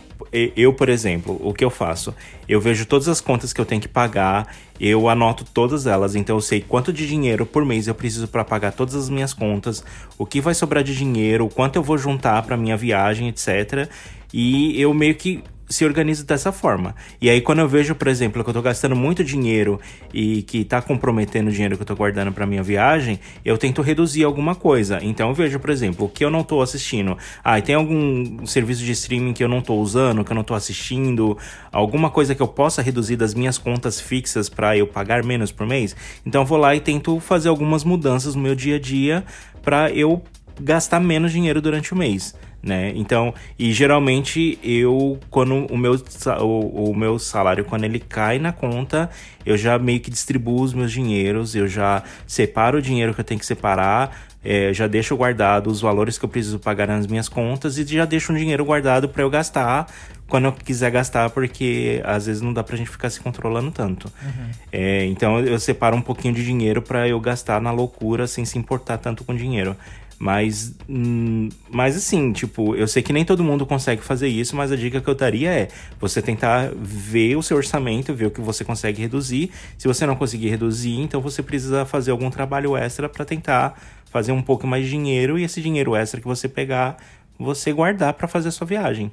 eu, por exemplo, o que eu faço? Eu vejo todas as contas que eu tenho que pagar, eu anoto todas elas, então eu sei quanto de dinheiro por mês eu preciso para pagar todas as minhas contas, o que vai sobrar de dinheiro, o quanto eu vou juntar para minha viagem, etc. E eu meio que se organizo dessa forma. E aí, quando eu vejo, por exemplo, que eu tô gastando muito dinheiro e que tá comprometendo o dinheiro que eu tô guardando para minha viagem, eu tento reduzir alguma coisa. Então, eu vejo, por exemplo, o que eu não tô assistindo. Ah, tem algum serviço de streaming que eu não tô usando, que eu não tô assistindo, alguma coisa que eu possa reduzir das minhas contas fixas para eu pagar menos por mês. Então, eu vou lá e tento fazer algumas mudanças no meu dia a dia para eu gastar menos dinheiro durante o mês né? Então, e geralmente eu, quando o meu, o, o, meu salário, quando ele cai na conta, eu já meio que distribuo os meus dinheiros, eu já separo o dinheiro que eu tenho que separar, é, já deixo guardado os valores que eu preciso pagar nas minhas contas e já deixo um dinheiro guardado para eu gastar quando eu quiser gastar, porque às vezes não dá pra gente ficar se controlando tanto. Uhum. É, então eu separo um pouquinho de dinheiro para eu gastar na loucura sem se importar tanto com dinheiro. Mas, hum, mas assim, tipo, eu sei que nem todo mundo consegue fazer isso, mas a dica que eu daria é você tentar ver o seu orçamento, ver o que você consegue reduzir. Se você não conseguir reduzir, então você precisa fazer algum trabalho extra para tentar fazer um pouco mais de dinheiro e esse dinheiro extra que você pegar, você guardar para fazer a sua viagem.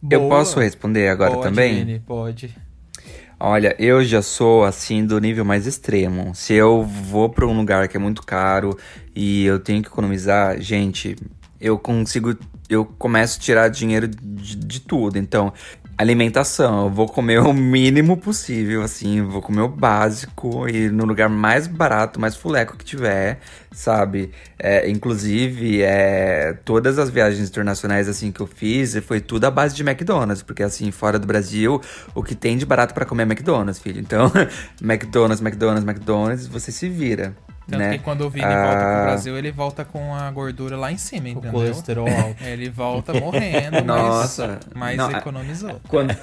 Boa. Eu posso responder agora pode, também? Pode. Olha, eu já sou assim do nível mais extremo. Se eu vou para um lugar que é muito caro e eu tenho que economizar, gente, eu consigo, eu começo a tirar dinheiro de, de tudo. Então, alimentação, eu vou comer o mínimo possível, assim, vou comer o básico e no lugar mais barato, mais fuleco que tiver, sabe? É, inclusive, é, todas as viagens internacionais, assim, que eu fiz, foi tudo à base de McDonald's, porque, assim, fora do Brasil, o que tem de barato para comer é McDonald's, filho. Então, McDonald's, McDonald's, McDonald's, você se vira. Tanto né? que quando o Vini ah... volta pro Brasil, ele volta com a gordura lá em cima, entendeu? O colesterol alto. ele volta morrendo, Nossa. mas, mas Não, economizou. Quando,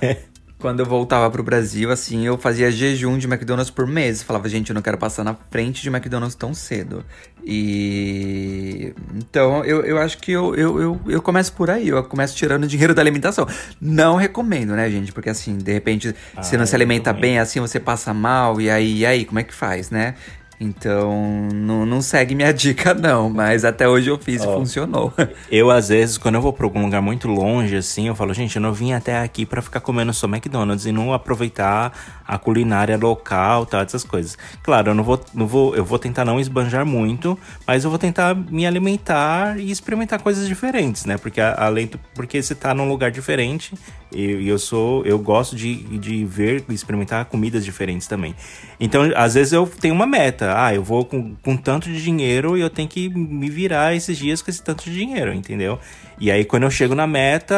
quando eu voltava pro Brasil, assim, eu fazia jejum de McDonald's por mês. Falava, gente, eu não quero passar na frente de McDonald's tão cedo. E. Então, eu, eu acho que eu, eu, eu, eu começo por aí. Eu começo tirando dinheiro da alimentação. Não recomendo, né, gente? Porque, assim, de repente, ah, você não se alimenta bem, assim, você passa mal. E aí, e aí, como é que faz, né? Então, não, não segue minha dica, não. Mas até hoje eu fiz oh, e funcionou. Eu, às vezes, quando eu vou pra algum lugar muito longe, assim, eu falo, gente, eu não vim até aqui para ficar comendo só McDonald's e não aproveitar a culinária local, tal, essas coisas. Claro, eu não vou, não vou, eu vou tentar não esbanjar muito, mas eu vou tentar me alimentar e experimentar coisas diferentes, né? Porque além do, porque você tá num lugar diferente, e eu sou, eu gosto de, de ver e experimentar comidas diferentes também. Então, às vezes eu tenho uma meta. Ah, eu vou com, com tanto de dinheiro e eu tenho que me virar esses dias com esse tanto de dinheiro, entendeu? E aí, quando eu chego na meta,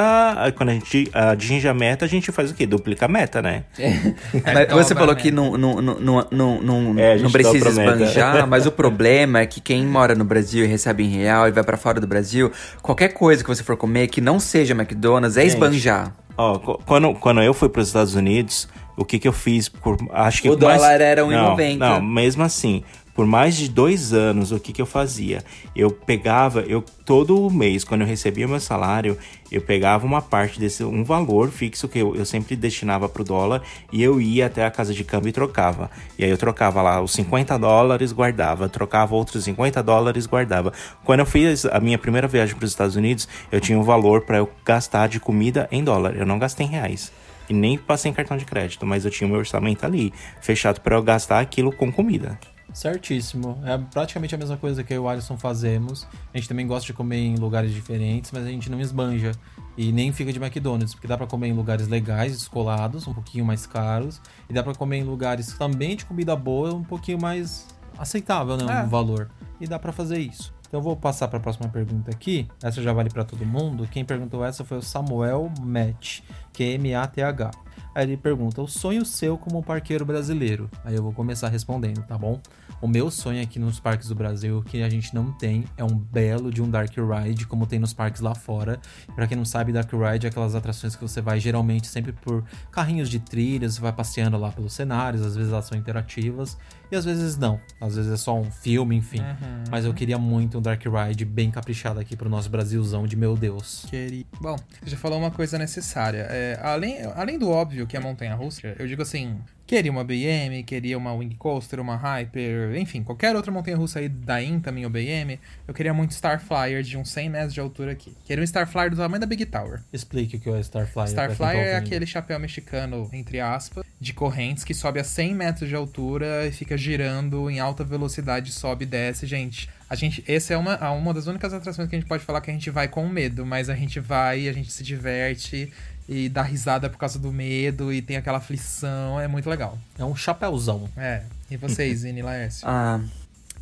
quando a gente atinge a meta, a gente faz o quê? Duplica a meta, né? É. mas você falou que não, não, não, não, não, é, não precisa esbanjar, mas o problema é que quem mora no Brasil e recebe em real e vai para fora do Brasil, qualquer coisa que você for comer que não seja McDonald's é gente, esbanjar. Ó, quando, quando eu fui para os Estados Unidos, o que que eu fiz? Por, acho que o mais, dólar era 1,90. Não, não, mesmo assim, por mais de dois anos, o que que eu fazia? Eu pegava, eu todo mês, quando eu recebia meu salário, eu pegava uma parte desse, um valor fixo que eu, eu sempre destinava para o dólar e eu ia até a casa de câmbio e trocava. E aí eu trocava lá os 50 dólares, guardava, trocava outros 50 dólares, guardava. Quando eu fiz a minha primeira viagem para os Estados Unidos, eu tinha um valor para eu gastar de comida em dólar. Eu não gastei em reais e nem passei em cartão de crédito, mas eu tinha meu orçamento ali, fechado para eu gastar aquilo com comida. Certíssimo. É praticamente a mesma coisa que eu e o Alisson fazemos. A gente também gosta de comer em lugares diferentes, mas a gente não esbanja. E nem fica de McDonald's, porque dá para comer em lugares legais, descolados, um pouquinho mais caros. E dá para comer em lugares também de comida boa, um pouquinho mais aceitável, né? É. O valor. E dá para fazer isso. Então eu vou passar para a próxima pergunta aqui. Essa já vale para todo mundo. Quem perguntou essa foi o Samuel Matt, que é M-A-T-H. Aí ele pergunta: o sonho seu como um parqueiro brasileiro? Aí eu vou começar respondendo, tá bom? O meu sonho aqui nos parques do Brasil, que a gente não tem, é um belo de um Dark Ride, como tem nos parques lá fora. Para quem não sabe, Dark Ride é aquelas atrações que você vai geralmente sempre por carrinhos de trilhas, vai passeando lá pelos cenários, às vezes elas são interativas e às vezes não. Às vezes é só um filme, enfim. Uhum. Mas eu queria muito um Dark Ride bem caprichado aqui pro nosso Brasilzão de meu Deus. Queria. Bom, você já falou uma coisa necessária. É, além, além do óbvio que é montanha russa, eu digo assim, Queria uma BM, queria uma Wing Coaster, uma Hyper, enfim, qualquer outra montanha-russa aí da IN também ou BM. Eu queria muito Starflyer de uns 100 metros de altura aqui. Queria um Starflyer do tamanho da Big Tower. Explique o que é Starflyer. quem tá Starflyer é aquele chapéu mexicano, entre aspas, de correntes que sobe a 100 metros de altura e fica girando em alta velocidade, sobe e desce. Gente, a gente, essa é uma, uma das únicas atrações que a gente pode falar que a gente vai com medo, mas a gente vai, a gente se diverte e dá risada por causa do medo e tem aquela aflição, é muito legal. É um chapéuzão. É. E vocês, Vini Laércio? Ah,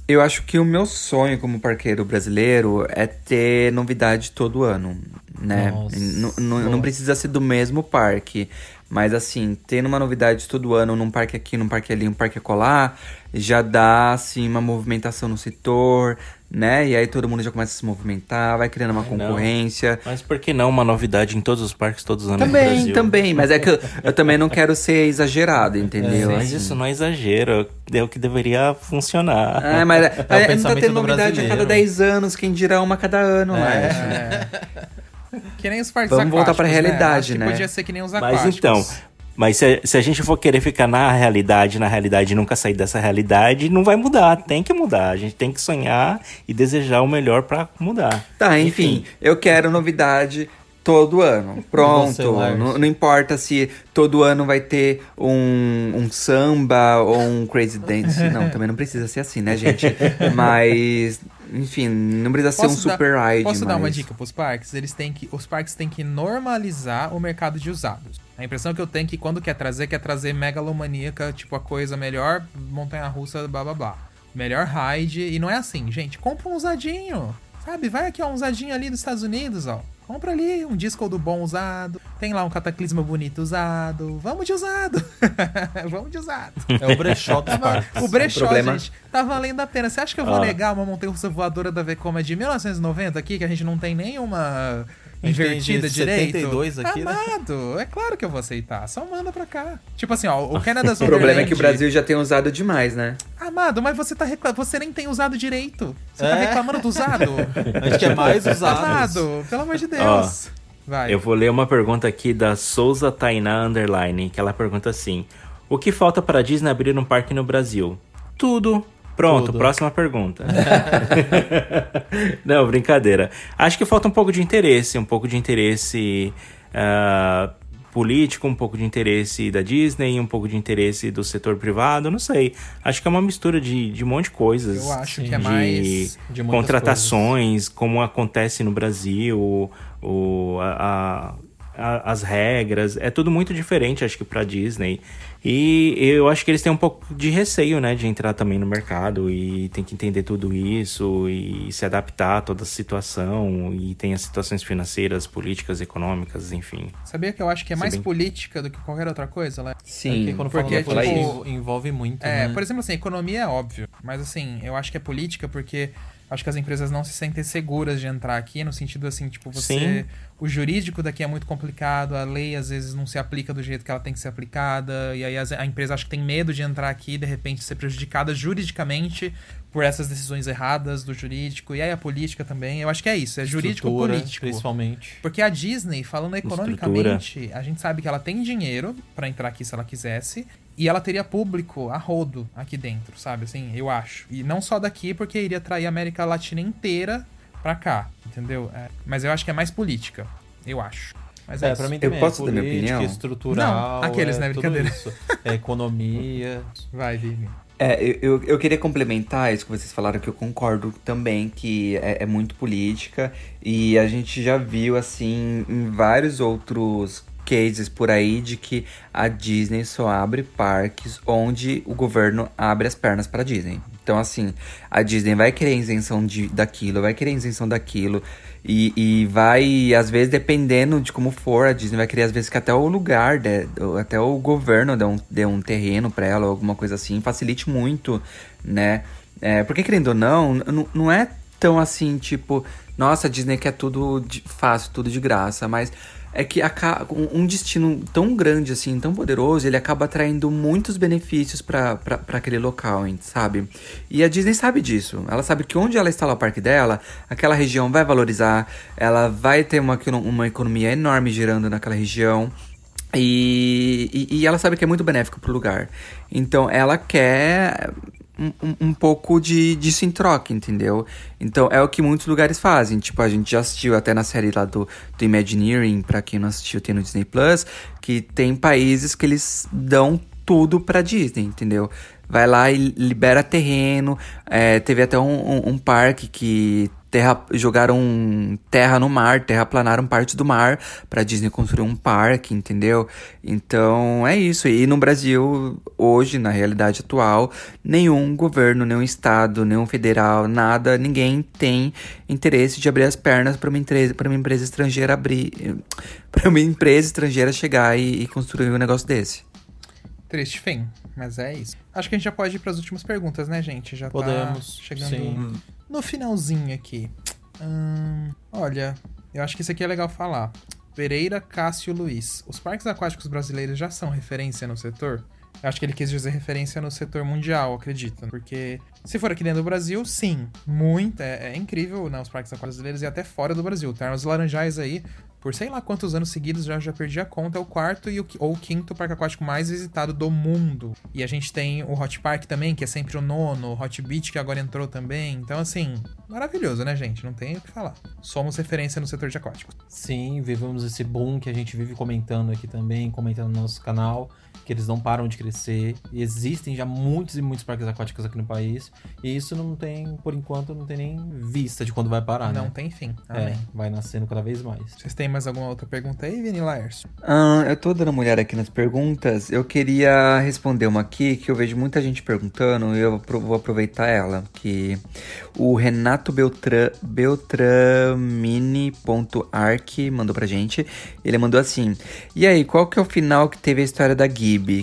eu acho que o meu sonho como parqueiro brasileiro é ter novidade todo ano, né? Não precisa ser do mesmo parque, mas assim, tendo uma novidade todo ano num parque aqui, num parque ali, um parque acolá, já dá assim uma movimentação no setor, né? E aí todo mundo já começa a se movimentar, vai criando uma Ai, não. concorrência. Mas por que não uma novidade em todos os parques todos os anos no Também, Brasil? também, mas é que eu, eu também não quero ser exagerado, entendeu? Mas Assim. isso não é exagero, é o que deveria funcionar. É, mas é, o é, não tá tendo do novidade a cada brasileiro. 10 anos, quem dirá uma a cada ano, É. Laércio. Que nem os parques Vamos voltar pra aquáticos, realidade, Acho que né? Podia ser que nem os Mas aquáticos. então, mas se, se a gente for querer ficar na realidade, na realidade e nunca sair dessa realidade, não vai mudar. Tem que mudar. A gente tem que sonhar e desejar o melhor pra mudar. Tá, enfim, eu quero novidade todo ano. Pronto. você, não, não importa se todo ano vai ter um, um samba ou um crazy dance. Não, também não precisa ser assim, né, gente? Mas, enfim, não precisa ser um Posso dar- super ride. Posso dar uma mas- dica pros parques? Eles têm que, os parques têm que normalizar o mercado de usados. A impressão que eu tenho é que quando quer trazer, quer trazer megalomaníaca, tipo a coisa melhor montanha-russa, blá blá blá. Melhor ride. E não é assim, gente. Compra um usadinho. Sabe? Vai aqui, ó, um usadinho ali dos Estados Unidos, ó. Compra ali um disco do bom usado. Tem lá um cataclisma bonito usado. Vamos de usado. Vamos de usado. É o brechó dos parques. O brechó, problema- gente, tá valendo a pena. Você acha que eu vou Ah. negar uma montanha-russa voadora da Vekoma de 1990 aqui, que a gente não tem nenhuma invertida direito? 72 aqui, né? Amado, é claro que eu vou aceitar. Só manda pra cá. Tipo assim, ó, o Canada's O problema é que o Brasil já tem usado demais, né? Amado, mas você tá reclamando. Você nem tem usado direito. Você tá É. reclamando do usado. A gente quer mais usados. Amado, pelo amor de Deus. Vai. Eu vou ler uma pergunta aqui da Souza Tainá Underline, que ela pergunta assim: O que falta para a Disney abrir um parque no Brasil? Tudo. Pronto, Tudo. próxima pergunta. Não, brincadeira. Acho que falta um pouco de interesse, um pouco de interesse ah, político, um pouco de interesse da Disney, um pouco de interesse do setor privado, não sei. Acho que é uma mistura de, de um monte de coisas. Eu acho Sim, que é de mais. de muitas contratações, como acontece no Brasil, o, a- a- a- as regras, é tudo muito diferente, acho que pra Disney. E eu acho que eles têm um pouco de receio, né, de entrar também no mercado e tem que entender tudo isso e se adaptar a toda a situação e tem as situações financeiras, políticas, econômicas, enfim. Sabia que eu acho que é Se mais bem- política do que qualquer outra coisa, Léo? Porque Sim. quando Porque, política, tipo, envolve muito, É, né? por exemplo, assim, economia é óbvio, mas assim, eu acho que é política porque acho que as empresas não se sentem seguras de entrar aqui, no sentido assim, tipo, você. Sim. O jurídico daqui é muito complicado, a lei às vezes não se aplica do jeito que ela tem que ser aplicada, e aí a empresa acha que tem medo de entrar aqui e de repente ser prejudicada juridicamente por essas decisões erradas do jurídico, e aí a política também. Eu acho que é isso, é jurídico Estrutura, político. Principalmente. Porque a Disney, falando economicamente, a gente sabe que ela tem dinheiro pra entrar aqui se ela quisesse. E ela teria público a rodo aqui dentro, sabe? Assim, eu acho. E não só daqui, porque iria atrair a América Latina inteira pra cá, entendeu? É, mas eu acho que é mais política. Eu acho. Mas é, É, pra mim também posso é dar minha política, opinião? estrutural. Não, aqueles, é né? tudo Brincadeira. isso. É economia. Vai, Vini. É, eu, eu, eu queria complementar isso que vocês falaram, que eu concordo também, que é, é muito política. E a gente já viu, assim, em vários outros cases por aí, de que a Disney só abre parques onde o governo abre as pernas para Disney. Então, assim, a Disney vai querer isenção de, daquilo, vai querer isenção daquilo. E, e vai, às vezes, dependendo de como for, a Disney vai querer, às vezes, que até o lugar, dê- até o governo dê um, dê um terreno pra ela, alguma coisa assim, facilite muito, né? É, porque, querendo ou não, n- não é tão assim, tipo, nossa, a Disney quer tudo de- fácil, tudo de graça, mas é que um destino tão grande assim, tão poderoso, ele acaba atraindo muitos benefícios pra aquele local, sabe? E a Disney sabe disso. Ela sabe que onde ela instalar o parque dela, aquela região vai valorizar, ela vai ter uma, uma economia enorme girando naquela região. E, e, e ela sabe que é muito benéfico pro lugar. Então ela quer um, um, pouco de, disso em troca, entendeu? Então é o que muitos lugares fazem. Tipo, a gente já assistiu até na série lá do, do Imagineering, pra quem não assistiu, tem no Disney Plus, que tem países que eles dão tudo pra Disney, entendeu? Vai lá e libera terreno. É, teve até um, um, um parque que terra, jogaram terra no mar, terraplanaram parte do mar para Disney construir um parque, entendeu? Então é isso. E no Brasil, hoje, na realidade atual, nenhum governo, nenhum estado, nenhum federal, nada, ninguém tem interesse de abrir as pernas para uma empresa, para uma empresa estrangeira abrir, para uma empresa estrangeira chegar e, e construir um negócio desse. Triste fim, mas é isso. Acho que a gente já pode ir para as últimas perguntas, né, gente? Já Podemos. tá chegando Sim. no finalzinho aqui. Hum, olha, eu acho que isso aqui é legal falar. Pereira Cássio Luiz. Os parques aquáticos brasileiros já são referência no setor? Eu acho que ele quis dizer referência no setor mundial, acredito. Porque se for aqui dentro do Brasil, sim. Muito. É, é incrível, né? Os parques aquáticos brasileiros e até fora do Brasil. Termas Laranjais aí, por sei lá quantos anos seguidos, já, já perdi a conta. É o quarto e o, ou o quinto parque aquático mais visitado do mundo. E a gente tem o Hot Park também, que é sempre o nono. O Hot Beach, que agora entrou também. Então, assim, maravilhoso, né, gente? Não tem o que falar. Somos referência no setor de aquáticos. Sim, vivemos esse boom que a gente vive comentando aqui também, comentando no nosso canal, que eles não param de crescer. E existem já muitos e muitos parques aquáticos aqui no país. E isso não tem, por enquanto, não tem nem vista de quando vai parar, Não né? tem fim. É, Amém. vai nascendo cada vez mais. Vocês têm mais alguma outra pergunta aí, Vini Laércio? Ah, eu tô dando uma olhada aqui nas perguntas. Eu queria responder uma aqui que eu vejo muita gente perguntando e eu vou aproveitar ela. Que o Renato Beltran, Beltramini.arc mandou pra gente. Ele mandou assim: E aí, qual que é o final que teve a história da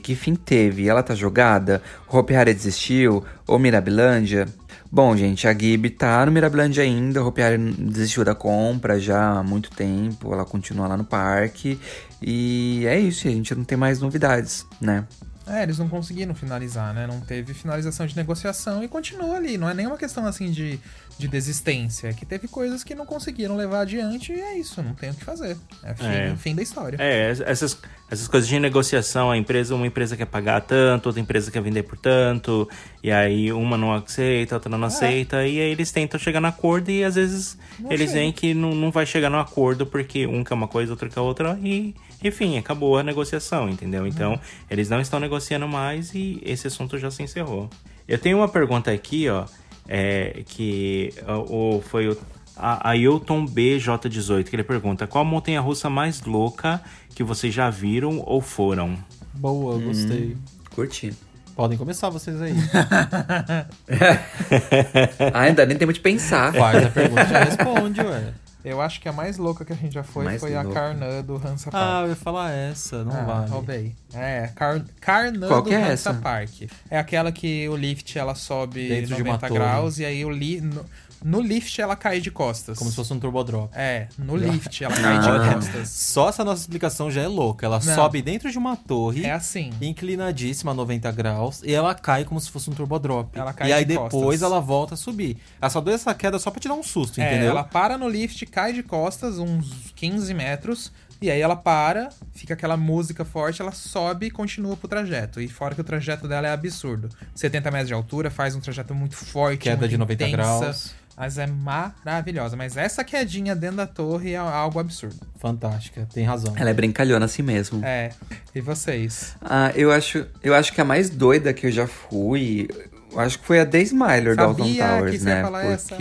Que fim teve? Ela tá jogada? Hari desistiu? Ou Mirabilândia? Bom, gente, a Gibi tá no Mirabilândia ainda, Hari desistiu da compra já há muito tempo, ela continua lá no parque. E é isso, a gente não tem mais novidades, né? É, eles não conseguiram finalizar, né? Não teve finalização de negociação e continua ali. Não é nenhuma questão assim de, de desistência. É que teve coisas que não conseguiram levar adiante e é isso. Não tem o que fazer. É fim, É. fim da história. É, essas, essas coisas de negociação, a empresa, uma empresa quer pagar tanto, outra empresa quer vender por tanto, e aí uma não aceita, outra não aceita, e aí eles tentam chegar no acordo e às vezes Não eles veem que não, não vai chegar no acordo porque um quer uma coisa, outro quer outra, e enfim, acabou a negociação, entendeu? Então, eles não estão negociando mais e esse assunto já se encerrou. Eu tenho uma pergunta aqui, ó, é, que o, foi o a Ailton BJ18, que ele pergunta: qual montanha russa mais louca que vocês já viram ou foram? Boa, gostei. Curti. Podem começar vocês aí. ah, ainda nem tempo de pensar. Faz a pergunta e já responde, ué. Eu acho que a mais louca que a gente já foi Mais foi a. Carnã do Hansa Ah, Park. eu ia falar essa, não Ah, vale. roubei. É, Car Carnã Qual do é Hansa essa? Park. É aquela que o lift ela sobe Dentro de uma 90 torre. graus e aí o li no, lift ela cai de costas. Como se fosse um turbodrop. É, no lift ela cai Ah. de costas. Só essa nossa explicação já é louca. Ela Não. sobe dentro de uma torre, É assim. inclinadíssima a 90 graus, e ela cai como se fosse um turbodrop. Ela cai e aí de depois costas. ela volta a subir. Ela só deu essa queda só pra te dar um susto, É, entendeu? ela para no lift, cai de costas, uns 15 metros, e aí ela para, fica aquela música forte, ela sobe e continua pro trajeto. E fora que o trajeto dela é absurdo. 70 metros de altura, faz um trajeto muito forte, Queda muito de 90 intensa, graus. Mas é maravilhosa. Mas essa quedinha dentro da torre é algo absurdo. Fantástica, tem razão. Ela é brincalhona assim mesmo. É. E vocês? Ah, eu acho, eu acho que a mais doida que eu já fui, eu acho que foi a The Smiler do Alton Towers, que você ia né? falar essa.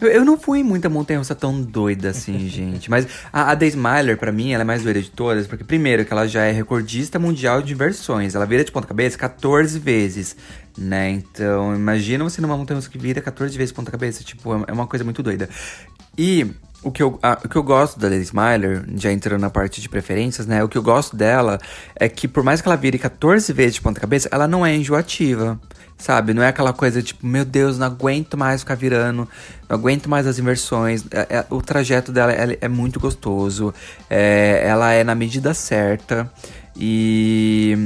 Eu, não fui em muita montanha russa tão doida assim, gente. Mas a, a The Smiler, pra mim, ela é mais doida de todas, porque primeiro que ela já é recordista mundial de versões. Ela vira de ponta cabeça 14 vezes, né? Então, imagina você numa montanha russa que vira 14 vezes ponta cabeça, tipo, é é uma coisa muito doida. E o que, eu, a- o que eu gosto da Lady Smiler, já entrando na parte de preferências, né? O que eu gosto dela é que, por mais que ela vire 14 vezes de ponta cabeça, ela não é enjoativa. Sabe? Não é aquela coisa tipo, meu Deus, não aguento mais ficar virando, não aguento mais as inversões. É- é- o trajeto dela é, é muito gostoso, é, ela é na medida certa. E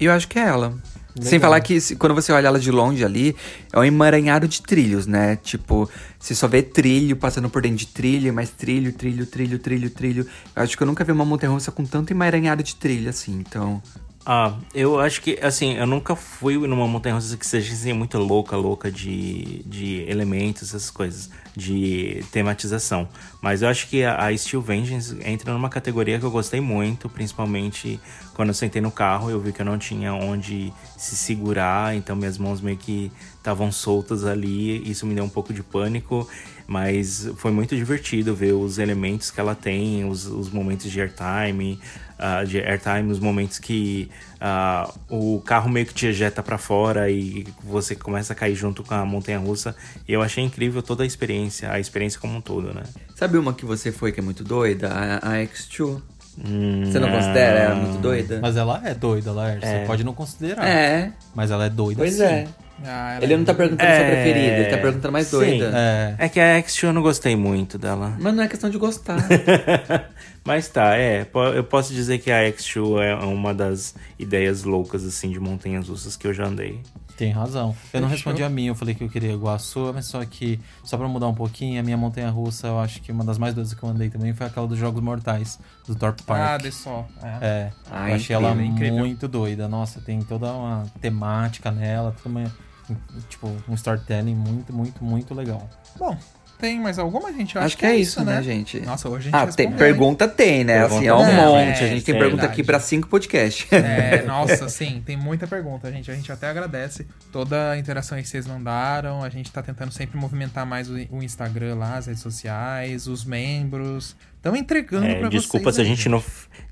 eu acho que é ela. Sem falar que quando você olha ela de longe ali, é um emaranhado de trilhos, né? Tipo, você só vê trilho passando por dentro de trilho, mais trilho, trilho, trilho, trilho, trilho. Eu acho que eu nunca vi uma montanha-russa com tanto emaranhado de trilho assim, então... Ah, eu acho que, assim, eu nunca fui numa montanha russa que seja assim, muito louca, louca de, de elementos, essas coisas, de tematização. Mas eu acho que a, Steel Vengeance entra numa categoria que eu gostei muito, principalmente quando eu sentei no carro, eu vi que eu não tinha onde se segurar, então minhas mãos meio que estavam soltas ali, isso me deu um pouco de pânico. Mas foi muito divertido ver os elementos que ela tem, os, os momentos de airtime, ah, de airtime, os momentos que ah, o carro meio que te ejeta pra fora e você começa a cair junto com a montanha russa. E eu achei incrível toda a experiência, a experiência como um todo, né? Sabe uma que você foi que é muito doida? A, a X2. Hum, Você não considera ela muito doida? Mas ela é doida, Laércio. É. Você pode não considerar. É, Mas ela é doida pois sim. é. Ah, Ele é não tá perguntando sua É, preferida, ele tá perguntando mais sim. doida. É. É que a X2 eu não gostei muito dela. Mas não é questão de gostar. Mas tá, é. Eu posso dizer que a X2 é uma das ideias loucas, assim, de montanhas russas que eu já andei. Tem razão. Eu não respondi a minha, eu falei que eu queria Iguaçu, mas só que, só pra mudar um pouquinho, a minha montanha russa, eu acho que uma das mais doidas que eu andei também foi aquela dos Jogos Mortais, do Thorpe Ah, Park. de só. É. É, Ah, eu achei ela incrível, incrível. muito doida. Nossa, tem toda uma temática nela, toda uma, tipo, um storytelling muito, muito, muito legal. Bom, tem mais alguma, gente? Eu Acho, que é isso, né, gente? Nossa, hoje a gente Ah, tem, pergunta tem, né? Pergunta assim, é um tem. monte. É, a gente tem é pergunta verdade. aqui pra cinco podcasts. hein? É, nossa, sim, tem muita pergunta, gente. A gente até agradece toda a interação que vocês mandaram. A gente tá tentando sempre movimentar mais o, o Instagram lá, as redes sociais, os membros. Estamos entregando É, pra desculpa vocês. se a gente não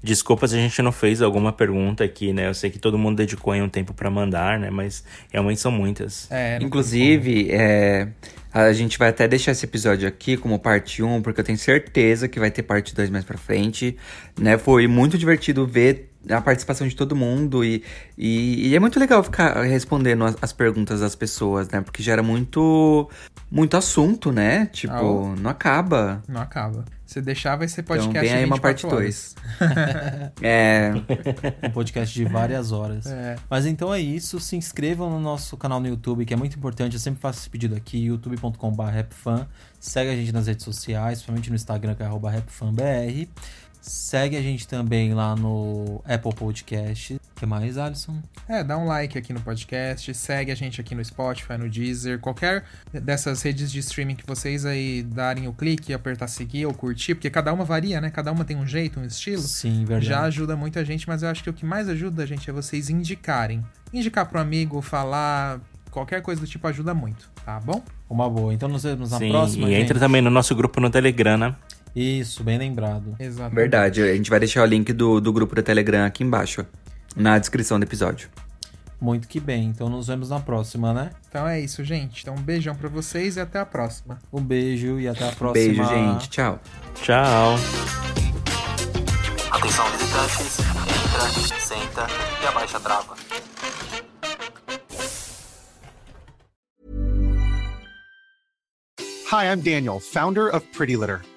desculpa se a gente não fez alguma pergunta aqui, né? Eu sei que todo mundo dedicou aí um tempo pra mandar, né? Mas realmente são muitas. É, Inclusive, é, a gente vai até deixar esse episódio aqui como parte 1, porque eu tenho certeza que vai ter parte 2 mais pra frente. Né? Foi muito divertido ver a participação de todo mundo e, e, e é muito legal ficar respondendo as, as perguntas das pessoas, né? Porque gera muito, muito assunto, né? Tipo, Ah, não acaba. Não acaba. Se deixar, vai ser Então podcast vem aí uma 24 parte horas. 2. é, Um podcast de várias horas. É. Mas então é isso. Se inscrevam no nosso canal no YouTube, que é muito importante. Eu sempre faço esse pedido aqui, youtube.com.br rapfan. Segue a gente nas redes sociais, principalmente no Instagram, que é rapfanbr. Segue a gente também lá no Apple Podcast. O que mais, Alisson? É, dá um like aqui no podcast, segue a gente aqui no Spotify, no Deezer, qualquer dessas redes de streaming que vocês aí darem o clique, apertar seguir ou curtir, porque cada uma varia, né? Cada uma tem um jeito, um estilo. Sim, verdade. Já ajuda muita gente, mas eu acho que o que mais ajuda a gente é vocês indicarem. Indicar pro amigo, falar, qualquer coisa do tipo ajuda muito, tá bom? Uma boa. Então nos vemos na Sim, próxima. e entra gente. também no nosso grupo no Telegram, né? Isso, bem lembrado. Exato. verdade. A gente vai deixar o link do, do grupo do Telegram aqui embaixo, na descrição do episódio. Muito que bem. Então nos vemos na próxima, né? Então é isso, gente. Então um beijão pra vocês e até a próxima. Um beijo e até a próxima. Beijo, gente. Tchau. Tchau. Atenção visitantes, entra, senta e abaixa a trava. Hi, I'm Daniel, founder of Pretty Litter.